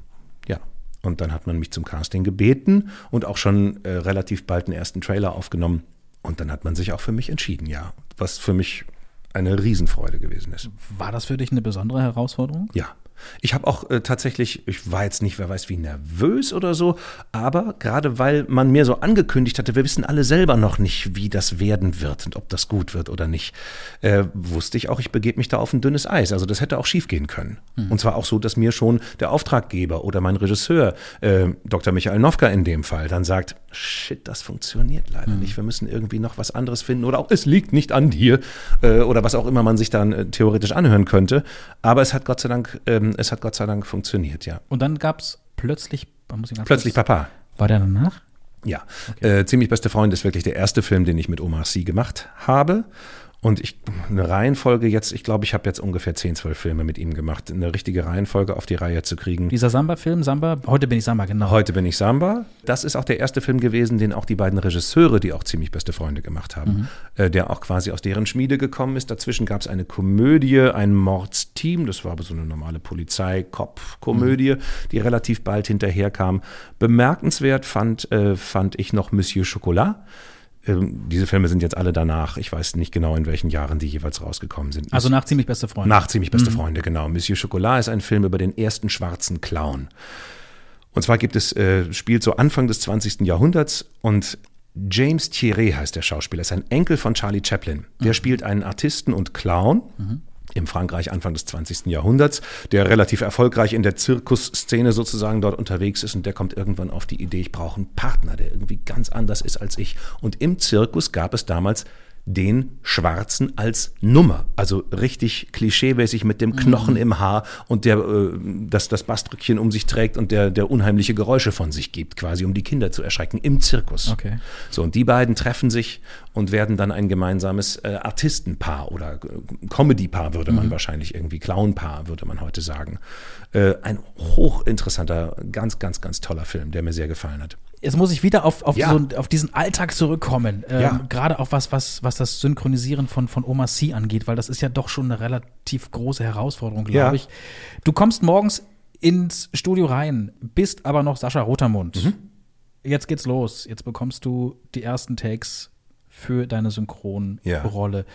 Ja. Und dann hat man mich zum Casting gebeten und auch schon äh, relativ bald einen ersten Trailer aufgenommen. Und dann hat man sich auch für mich entschieden, ja. Was für mich eine Riesenfreude gewesen ist. War das für dich eine besondere Herausforderung? Ja, ich habe auch äh, tatsächlich, ich war jetzt nicht, wer weiß wie nervös oder so, aber gerade weil man mir so angekündigt hatte, wir wissen alle selber noch nicht, wie das werden wird und ob das gut wird oder nicht, äh, wusste ich auch, ich begebe mich da auf ein dünnes Eis. Also das hätte auch schief gehen können. Mhm. Und zwar auch so, dass mir schon der Auftraggeber oder mein Regisseur, äh, Dr. Michael Nowka in dem Fall, dann sagt, shit, das funktioniert leider mhm. nicht. Wir müssen irgendwie noch was anderes finden oder auch es liegt nicht an dir äh, oder was auch immer man sich dann äh, theoretisch anhören könnte. Aber es hat Gott sei Dank ähm, es hat Gott sei Dank funktioniert, ja. Und dann gab es plötzlich, muss ich plötzlich kurz, Papa. War der danach? Ja. Okay. Äh, Ziemlich beste Freund ist wirklich der erste Film, den ich mit Omar Sy gemacht habe. Und ich, eine Reihenfolge jetzt, ich glaube, ich habe jetzt ungefähr 10, 12 Filme mit ihm gemacht, eine richtige Reihenfolge auf die Reihe zu kriegen. Dieser Samba-Film, Samba, heute bin ich Samba, genau. Heute bin ich Samba. Das ist auch der erste Film gewesen, den auch die beiden Regisseure, die auch ziemlich beste Freunde gemacht haben, mhm. äh, der auch quasi aus deren Schmiede gekommen ist. Dazwischen gab es eine Komödie, ein Mordsteam, das war aber so eine normale Polizei-Cop-Komödie, mhm. die relativ bald hinterherkam. Bemerkenswert fand, äh, fand ich noch Monsieur Chocolat ähm, diese Filme sind jetzt alle danach. Ich weiß nicht genau, in welchen Jahren die jeweils rausgekommen sind. Also nach Ziemlich beste Freunde. Nach Ziemlich beste mhm. Freunde, genau. Monsieur Chocolat ist ein Film über den ersten schwarzen Clown. Und zwar gibt es, äh, spielt so Anfang des 20. Jahrhunderts und James Thierry heißt der Schauspieler, ist ein Enkel von Charlie Chaplin. Der mhm. spielt einen Artisten und Clown. Mhm im Frankreich Anfang des 20. Jahrhunderts, der relativ erfolgreich in der Zirkusszene sozusagen dort unterwegs ist und der kommt irgendwann auf die Idee, ich brauche einen Partner, der irgendwie ganz anders ist als ich. Und im Zirkus gab es damals den Schwarzen als Nummer. Also richtig klischeemäßig mit dem Knochen mhm. im Haar und der äh, das, das Bastrückchen um sich trägt und der, der unheimliche Geräusche von sich gibt, quasi um die Kinder zu erschrecken im Zirkus. Okay. So, und die beiden treffen sich und werden dann ein gemeinsames äh, Artistenpaar oder äh, Comedypaar würde man mhm. wahrscheinlich irgendwie, Clownpaar würde man heute sagen. Äh, ein hochinteressanter, ganz, ganz, ganz toller Film, der mir sehr gefallen hat jetzt muss ich wieder auf, auf, ja. so, auf diesen Alltag zurückkommen. Ähm, ja. Gerade auch was, was, was das Synchronisieren von, von Oma C angeht, weil das ist ja doch schon eine relativ große Herausforderung, glaube ja. ich. Du kommst morgens ins Studio rein, bist aber noch Sascha Rotermund. Mhm. Jetzt geht's los. Jetzt bekommst du die ersten Takes für deine Synchronrolle.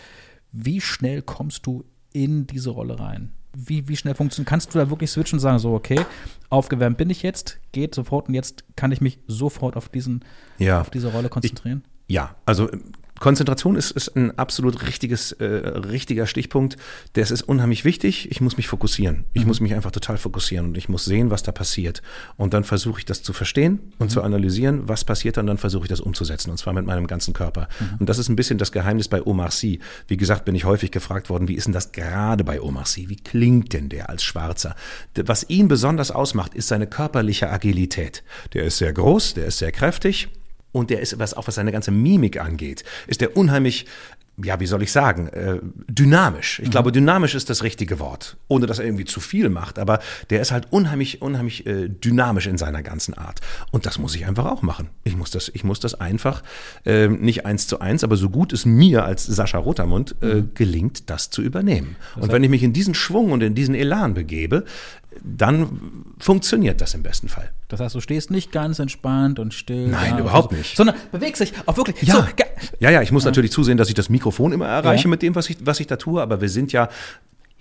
Wie schnell kommst du in diese Rolle rein? Wie, wie schnell funktioniert? Kannst du da wirklich switchen und sagen, so, okay, aufgewärmt bin ich jetzt, geht sofort und jetzt kann ich mich sofort auf, diesen, ja. auf diese Rolle konzentrieren? Ich, ja, also Konzentration ist, ist ein absolut richtiges, äh, richtiger Stichpunkt. Das ist unheimlich wichtig. Ich muss mich fokussieren. Ich mhm. muss mich einfach total fokussieren und ich muss sehen, was da passiert. Und dann versuche ich das zu verstehen und mhm. zu analysieren, was passiert, und dann versuche ich das umzusetzen. Und zwar mit meinem ganzen Körper. Mhm. Und das ist ein bisschen das Geheimnis bei Omar Sy. Wie gesagt, bin ich häufig gefragt worden, wie ist denn das gerade bei Omar Sy? Wie klingt denn der als Schwarzer? Was ihn besonders ausmacht, ist seine körperliche Agilität. Der ist sehr groß, der ist sehr kräftig und der ist, was auch was seine ganze Mimik angeht, ist der unheimlich ja, wie soll ich sagen, äh, dynamisch. Ich mhm. glaube, dynamisch ist das richtige Wort, ohne dass er irgendwie zu viel macht. Aber der ist halt unheimlich, unheimlich äh, dynamisch in seiner ganzen Art. Und das muss ich einfach auch machen. Ich muss das, ich muss das einfach äh, nicht eins zu eins, aber so gut es mir als Sascha Rotermund äh, mhm. gelingt, das zu übernehmen. Das und wenn ich mich in diesen Schwung und in diesen Elan begebe, dann funktioniert das im besten Fall. Das heißt, du stehst nicht ganz entspannt und still. Nein, überhaupt so, nicht. Sondern bewegst dich auch wirklich. Ja, so, ja, ja, ich muss ja. natürlich zusehen, dass ich das Mikrofon immer erreiche ja. mit dem, was ich, was ich da tue. Aber wir sind ja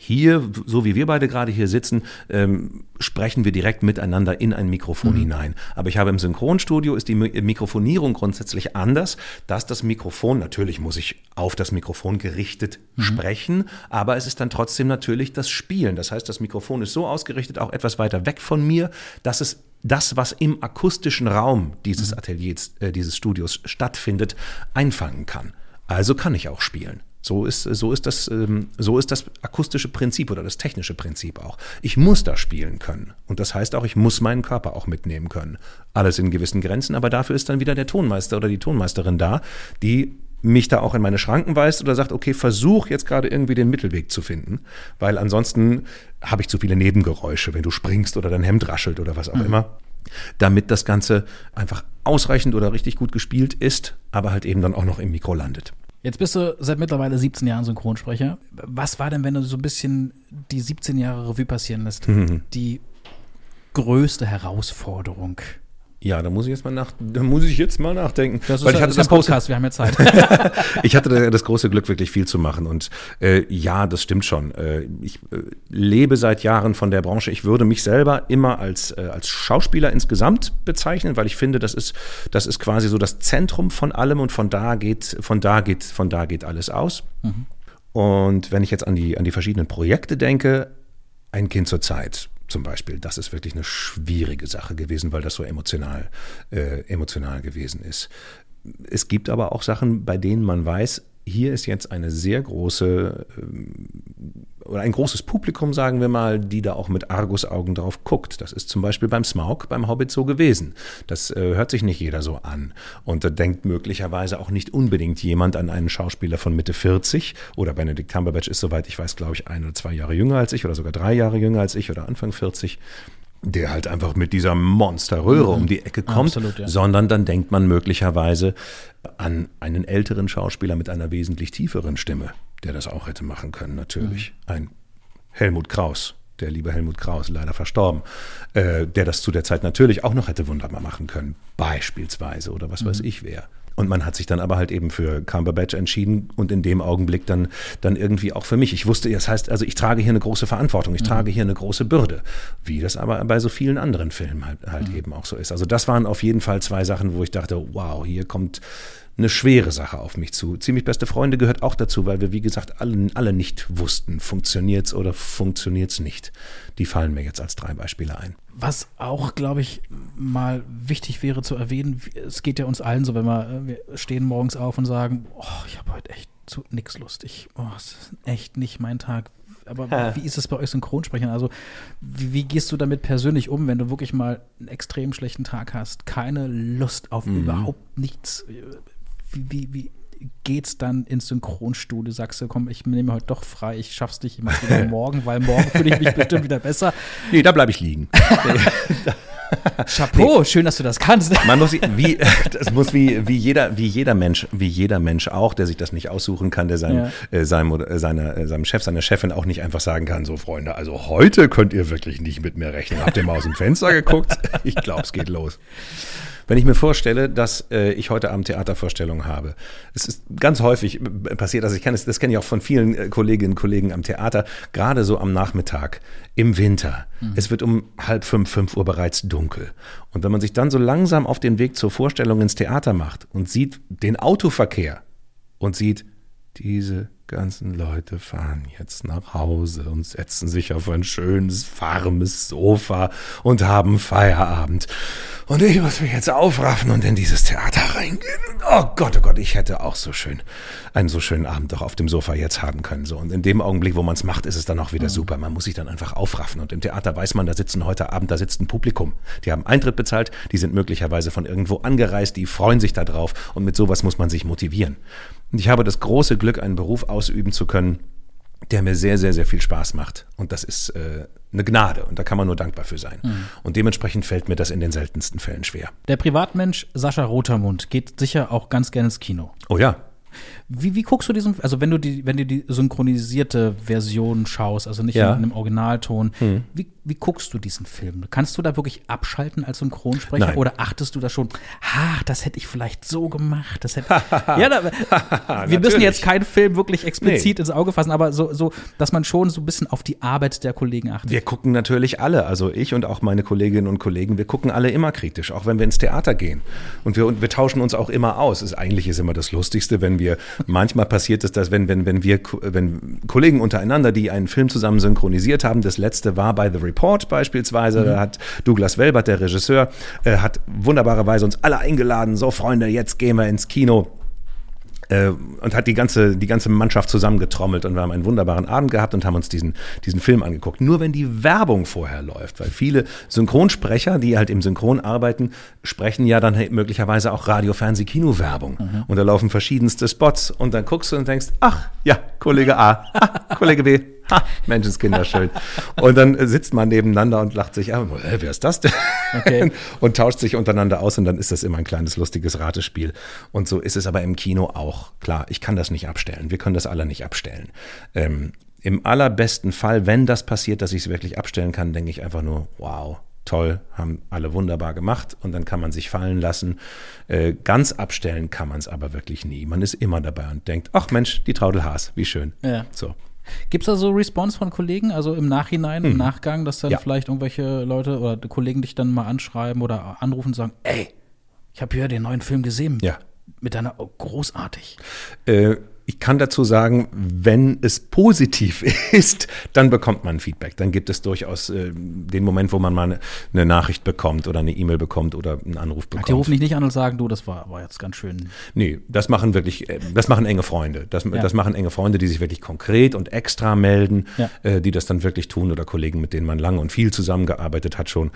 hier, so wie wir beide gerade hier sitzen, ähm, sprechen wir direkt miteinander in ein Mikrofon mhm. hinein. Aber ich habe im Synchronstudio ist die Mikrofonierung grundsätzlich anders, dass das Mikrofon, natürlich muss ich auf das Mikrofon gerichtet mhm. sprechen, aber es ist dann trotzdem natürlich das Spielen. Das heißt, das Mikrofon ist so ausgerichtet, auch etwas weiter weg von mir, dass es das, was im akustischen Raum dieses mhm. Ateliers, äh, dieses Studios stattfindet, einfangen kann. Also kann ich auch spielen. So ist, so, ist das, ähm, so ist das akustische Prinzip oder das technische Prinzip auch. Ich muss da spielen können. Und das heißt auch, ich muss meinen Körper auch mitnehmen können. Alles in gewissen Grenzen, aber dafür ist dann wieder der Tonmeister oder die Tonmeisterin da, die mich da auch in meine Schranken weist oder sagt, okay, versuch jetzt gerade irgendwie den Mittelweg zu finden, weil ansonsten habe ich zu viele Nebengeräusche, wenn du springst oder dein Hemd raschelt oder was auch mhm. immer, damit das Ganze einfach ausreichend oder richtig gut gespielt ist, aber halt eben dann auch noch im Mikro landet. Jetzt bist du seit mittlerweile 17 Jahren Synchronsprecher. Was war denn, wenn du so ein bisschen die 17 Jahre Revue passieren lässt, mhm. die größte Herausforderung ja, da muss ich jetzt mal nach, da muss ich jetzt mal nachdenken. Das ist, Weil ich hatte das Podcast, wir haben ja Zeit. ich hatte das große Glück, wirklich viel zu machen. Und äh, ja, das stimmt schon. Äh, ich äh, lebe seit Jahren von der Branche. Ich würde mich selber immer als, äh, als Schauspieler insgesamt bezeichnen, weil ich finde, das ist, das ist quasi so das Zentrum von allem und von da geht, von da geht, von da geht alles aus. Mhm. Und wenn ich jetzt an die, an die verschiedenen Projekte denke, ein Kind zur Zeit zum Beispiel, das ist wirklich eine schwierige Sache gewesen, weil das so emotional, äh, emotional gewesen ist. Es gibt aber auch Sachen, bei denen man weiß, hier ist jetzt eine sehr große ähm, oder ein großes Publikum, sagen wir mal, die da auch mit Argusaugen drauf guckt. Das ist zum Beispiel beim Smaug, beim Hobbit so gewesen. Das äh, hört sich nicht jeder so an. Und da denkt möglicherweise auch nicht unbedingt jemand an einen Schauspieler von Mitte 40 oder Benedict Cumberbatch ist, soweit ich weiß, glaube ich, ein oder zwei Jahre jünger als ich oder sogar drei Jahre jünger als ich oder Anfang 40 der halt einfach mit dieser Monsterröhre mhm. um die Ecke kommt, Absolut, ja. sondern dann denkt man möglicherweise an einen älteren Schauspieler mit einer wesentlich tieferen Stimme, der das auch hätte machen können, natürlich. Mhm. Ein Helmut Kraus, der liebe Helmut Kraus, leider verstorben, äh, der das zu der Zeit natürlich auch noch hätte wunderbar machen können, beispielsweise oder was mhm. weiß ich wer. Und man hat sich dann aber halt eben für Cumberbatch entschieden und in dem Augenblick dann, dann irgendwie auch für mich. Ich wusste, das heißt, also ich trage hier eine große Verantwortung, ich mhm. trage hier eine große Bürde, wie das aber bei so vielen anderen Filmen halt, halt mhm. eben auch so ist. Also das waren auf jeden Fall zwei Sachen, wo ich dachte, wow, hier kommt eine schwere Sache auf mich zu. Ziemlich beste Freunde gehört auch dazu, weil wir, wie gesagt, alle, alle nicht wussten, funktioniert es oder funktioniert es nicht. Die fallen mir jetzt als drei Beispiele ein. Was auch, glaube ich, mal wichtig wäre zu erwähnen, es geht ja uns allen so, wenn wir, äh, wir stehen morgens auf und sagen, oh, ich habe heute echt zu nix lustig. Oh, es ist echt nicht mein Tag. Aber ha. wie ist es bei euch Synchronsprechern? Also, wie, wie, gehst du damit persönlich um, wenn du wirklich mal einen extrem schlechten Tag hast, keine Lust auf mhm. überhaupt nichts? Wie, wie, wie, geht's dann ins Synchronstudio? Sagst du, komm, ich nehme heute doch frei, ich schaff's nicht immer wieder morgen, weil morgen fühle ich mich bestimmt wieder besser. Nee, da bleibe ich liegen. Chapeau, nee. schön, dass du das kannst. Man muss wie das muss wie, wie jeder wie jeder Mensch wie jeder Mensch auch, der sich das nicht aussuchen kann, der seinem ja. äh, seinem äh, seiner, äh, seinem Chef seiner Chefin auch nicht einfach sagen kann, so Freunde, also heute könnt ihr wirklich nicht mit mir rechnen. Habt ihr mal aus dem Fenster geguckt? Ich glaube, es geht los. Wenn ich mir vorstelle, dass äh, ich heute Abend Theatervorstellungen habe, es ist ganz häufig äh, passiert, also ich kenne es, das kenne ich auch von vielen äh, Kolleginnen und Kollegen am Theater, gerade so am Nachmittag, im Winter. Mhm. Es wird um halb fünf, fünf Uhr bereits dunkel. Und wenn man sich dann so langsam auf den Weg zur Vorstellung ins Theater macht und sieht den Autoverkehr, und sieht, diese ganzen Leute fahren jetzt nach Hause und setzen sich auf ein schönes, warmes Sofa und haben Feierabend. Und ich muss mich jetzt aufraffen und in dieses Theater reingehen. Oh Gott, oh Gott, ich hätte auch so schön, einen so schönen Abend doch auf dem Sofa jetzt haben können. So. Und in dem Augenblick, wo man es macht, ist es dann auch wieder super. Man muss sich dann einfach aufraffen. Und im Theater weiß man, da sitzen heute Abend, da sitzt ein Publikum. Die haben Eintritt bezahlt, die sind möglicherweise von irgendwo angereist, die freuen sich darauf. Und mit sowas muss man sich motivieren. Und ich habe das große Glück, einen Beruf ausüben zu können, der mir sehr, sehr, sehr viel Spaß macht. Und das ist äh, eine Gnade und da kann man nur dankbar für sein. Mhm. Und dementsprechend fällt mir das in den seltensten Fällen schwer. Der Privatmensch Sascha Rotermund geht sicher auch ganz gerne ins Kino. Oh ja, wie, wie guckst du diesen, also wenn du die, wenn du die synchronisierte Version schaust, also nicht Ja. in einem Originalton, Hm. wie, wie guckst du diesen Film? Kannst du da wirklich abschalten als Synchronsprecher Nein. oder achtest du da schon, ach, das hätte ich vielleicht so gemacht, das hätte, ja, da, wir müssen jetzt keinen Film wirklich explizit Nee. ins Auge fassen, aber so, so, dass man schon so ein bisschen auf die Arbeit der Kollegen achtet. Wir gucken natürlich alle, also ich und auch meine Kolleginnen und Kollegen, wir gucken alle immer kritisch, auch wenn wir ins Theater gehen. Und wir, und wir tauschen uns auch immer aus. Es, eigentlich ist immer das Lustigste, wenn wir, manchmal passiert es, dass wenn, wenn, wenn wir, wenn Kollegen untereinander, die einen Film zusammen synchronisiert haben, das letzte war bei The Report beispielsweise, da hat Douglas Welbert, der Regisseur, äh, hat wunderbarerweise uns alle eingeladen, so Freunde, jetzt gehen wir ins Kino und hat die ganze, die ganze Mannschaft zusammengetrommelt und wir haben einen wunderbaren Abend gehabt und haben uns diesen, diesen Film angeguckt. Nur wenn die Werbung vorher läuft, weil viele Synchronsprecher, die halt im Synchron arbeiten, sprechen ja dann möglicherweise auch Radio, Fernseh, Kino-Werbung. Und da laufen verschiedenste Spots und dann guckst du und denkst, ach ja, Kollege A, Kollege B, Menschenskinder, schön. Und dann sitzt man nebeneinander und lacht sich an, äh, wer ist das denn? Okay. und tauscht sich untereinander aus und dann ist das immer ein kleines lustiges Ratespiel. Und so ist es aber im Kino auch. Klar, ich kann das nicht abstellen. Wir können das alle nicht abstellen. Ähm, Im allerbesten Fall, wenn das passiert, dass ich es wirklich abstellen kann, denke ich einfach nur, wow. Toll, haben alle wunderbar gemacht und dann kann man sich fallen lassen. Äh, ganz abstellen kann man es aber wirklich nie. Man ist immer dabei und denkt, ach Mensch, die Traudel Haas, wie schön. Ja. So. Gibt es da so Response von Kollegen, also im Nachhinein, im Nachgang, dass dann. Ja. vielleicht irgendwelche Leute oder Kollegen dich dann mal anschreiben oder anrufen und sagen, ey, ich habe hier den neuen Film gesehen. Ja. Mit deiner, oh, großartig. Äh, ich kann dazu sagen, wenn es positiv ist, dann bekommt man Feedback. Dann gibt es durchaus äh, den Moment, wo man mal eine, eine Nachricht bekommt oder eine E-Mail bekommt oder einen Anruf bekommt. Die rufen dich nicht an und sagen, du, das war, war jetzt ganz schön. Nee, das machen wirklich, äh, das machen enge Freunde. Das, das machen enge Freunde, die sich wirklich konkret und extra melden, Ja. äh, die das dann wirklich tun oder Kollegen, mit denen man lange und viel zusammengearbeitet hat schon.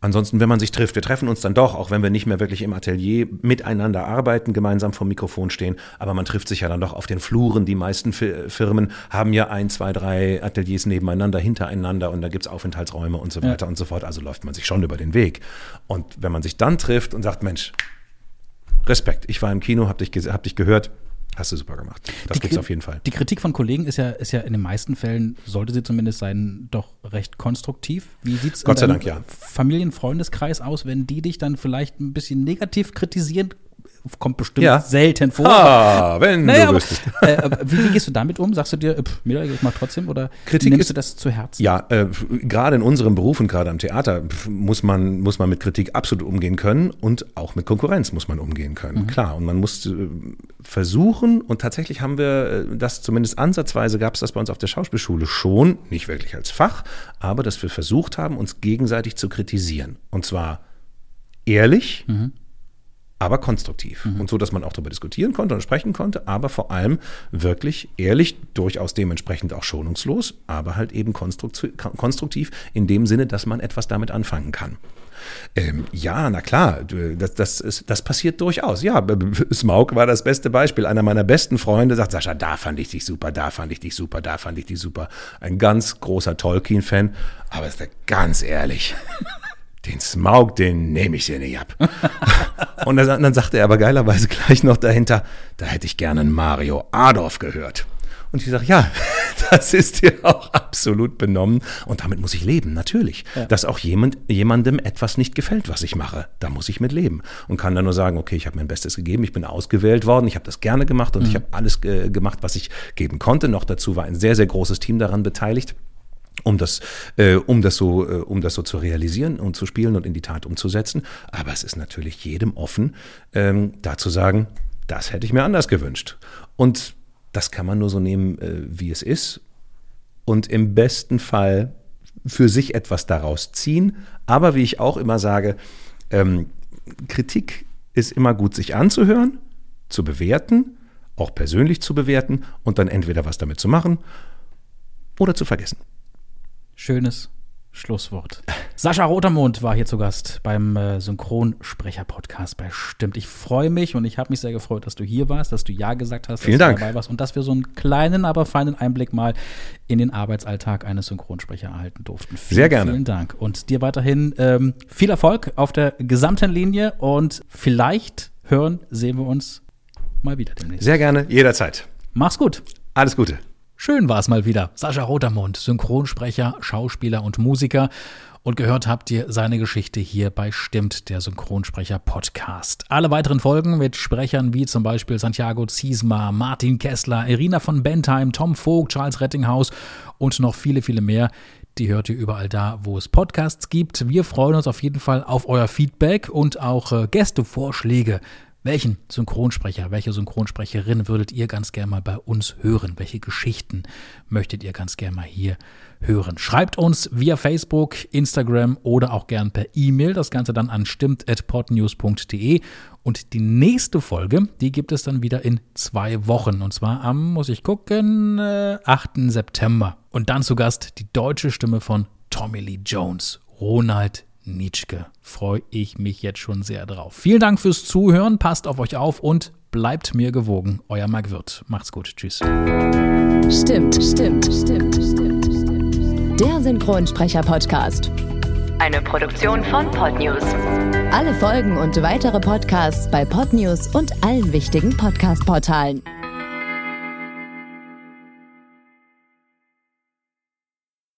Ansonsten, wenn man sich trifft, wir treffen uns dann doch, auch wenn wir nicht mehr wirklich im Atelier miteinander arbeiten, gemeinsam vom Mikrofon stehen, aber man trifft sich ja dann doch auf den Fluren. Die meisten Fi- Firmen haben ja ein, zwei, drei Ateliers nebeneinander, hintereinander und da gibt's Aufenthaltsräume und so weiter und so fort. Also läuft man sich schon über den Weg. Und wenn man sich dann trifft und sagt, Mensch, Respekt. Ich war im Kino, hab dich, hab dich gehört. Hast du super gemacht. Das gibt's Kri- auf jeden Fall. Die Kritik von Kollegen ist ja, ist ja in den meisten Fällen, sollte sie zumindest sein, doch recht konstruktiv. Wie sieht es Gott sei Dank, ja. Familienfreundeskreis aus, wenn die dich dann vielleicht ein bisschen negativ kritisieren? Kommt bestimmt Ja. selten vor. Ah, wenn Naja, du wüsstest. äh, aber wie, wie gehst du damit um? Sagst du dir, äh, pff, mir ich mach trotzdem oder Kritik nimmst ist- du das zu Herzen? Ja, äh, gerade in unserem Beruf und gerade am Theater muss man, muss man mit Kritik absolut umgehen können und auch mit Konkurrenz muss man umgehen können. Klar, und man muss äh, versuchen, und tatsächlich haben wir äh, das zumindest ansatzweise, gab es das bei uns auf der Schauspielschule schon, nicht wirklich als Fach, aber dass wir versucht haben, uns gegenseitig zu kritisieren. Und zwar ehrlich, aber konstruktiv. Und so, dass man auch darüber diskutieren konnte und sprechen konnte, aber vor allem wirklich ehrlich, durchaus dementsprechend auch schonungslos, aber halt eben konstruktiv, in dem Sinne, dass man etwas damit anfangen kann. Ähm, ja, na klar, das, das, ist, das passiert durchaus. Ja, Smaug war das beste Beispiel. Einer meiner besten Freunde sagt, Sascha, da fand ich dich super, da fand ich dich super, da fand ich dich super. Ein ganz großer Tolkien-Fan, aber ist ganz ehrlich. Den Smaug, den nehme ich dir nicht ab. Und dann, dann sagte er aber geilerweise gleich noch dahinter, da hätte ich gerne einen Mario Adorf gehört. Und ich sage, ja, das ist dir auch absolut benommen. Und damit muss ich leben, natürlich. Dass auch jemand, jemandem etwas nicht gefällt, was ich mache. Da muss ich mit leben. Und kann dann nur sagen, okay, ich habe mein Bestes gegeben, ich bin ausgewählt worden, ich habe das gerne gemacht und ich habe alles äh, gemacht, was ich geben konnte. Noch dazu war ein sehr, sehr großes Team daran beteiligt um das, äh, um das so, äh, um das so zu realisieren und zu spielen und in die Tat umzusetzen. Aber es ist natürlich jedem offen, ähm, da zu sagen, das hätte ich mir anders gewünscht. Und das kann man nur so nehmen, äh, wie es ist. Und im besten Fall für sich etwas daraus ziehen. Aber wie ich auch immer sage, ähm, Kritik ist immer gut, sich anzuhören, zu bewerten, auch persönlich zu bewerten und dann entweder was damit zu machen oder zu vergessen. Schönes Schlusswort. Sascha Rotermund war hier zu Gast beim äh, Synchronsprecher-Podcast bei Stimmt. Ich freue mich und ich habe mich sehr gefreut, dass du hier warst, dass du Ja gesagt hast, Vielen dass Dank. du dabei warst und dass wir so einen kleinen, aber feinen Einblick mal in den Arbeitsalltag eines Synchronsprechers erhalten durften. Vielen, Sehr gerne. Vielen Dank. Und dir weiterhin ähm, viel Erfolg auf der gesamten Linie und vielleicht hören, sehen wir uns mal wieder demnächst. Sehr gerne, jederzeit. Mach's gut. Alles Gute. Schön war es mal wieder. Sascha Rotermund, Synchronsprecher, Schauspieler und Musiker. Und gehört habt ihr seine Geschichte hier bei Stimmt, der Synchronsprecher-Podcast. Alle weiteren Folgen mit Sprechern wie zum Beispiel Santiago Ziesma, Martin Kessler, Irina von Bentheim, Tom Vogt, Charles Rettinghaus und noch viele, viele mehr. Die hört ihr überall da, wo es Podcasts gibt. Wir freuen uns auf jeden Fall auf euer Feedback und auch äh, Gästevorschläge. Welchen Synchronsprecher, welche Synchronsprecherin würdet ihr ganz gerne mal bei uns hören? Welche Geschichten möchtet ihr ganz gerne mal hier hören? Schreibt uns via Facebook, Instagram oder auch gern per E-Mail. Das Ganze dann an stimmt.podnews.de. Und die nächste Folge, die gibt es dann wieder in zwei Wochen. Und zwar am, muss ich gucken, äh, 8. September. Und dann zu Gast die deutsche Stimme von Tommy Lee Jones, Ronald Nitschke. Freue ich mich jetzt schon sehr drauf. Vielen Dank fürs Zuhören, passt auf euch auf und bleibt mir gewogen. Euer Marc Wirth. Macht's gut. Tschüss. Stimmt, stimmt, stimmt, stimmt, stimmt. Der Synchronsprecher-Podcast. Eine Produktion von Podnews. Alle Folgen und weitere Podcasts bei Podnews und allen wichtigen Podcast-Portalen.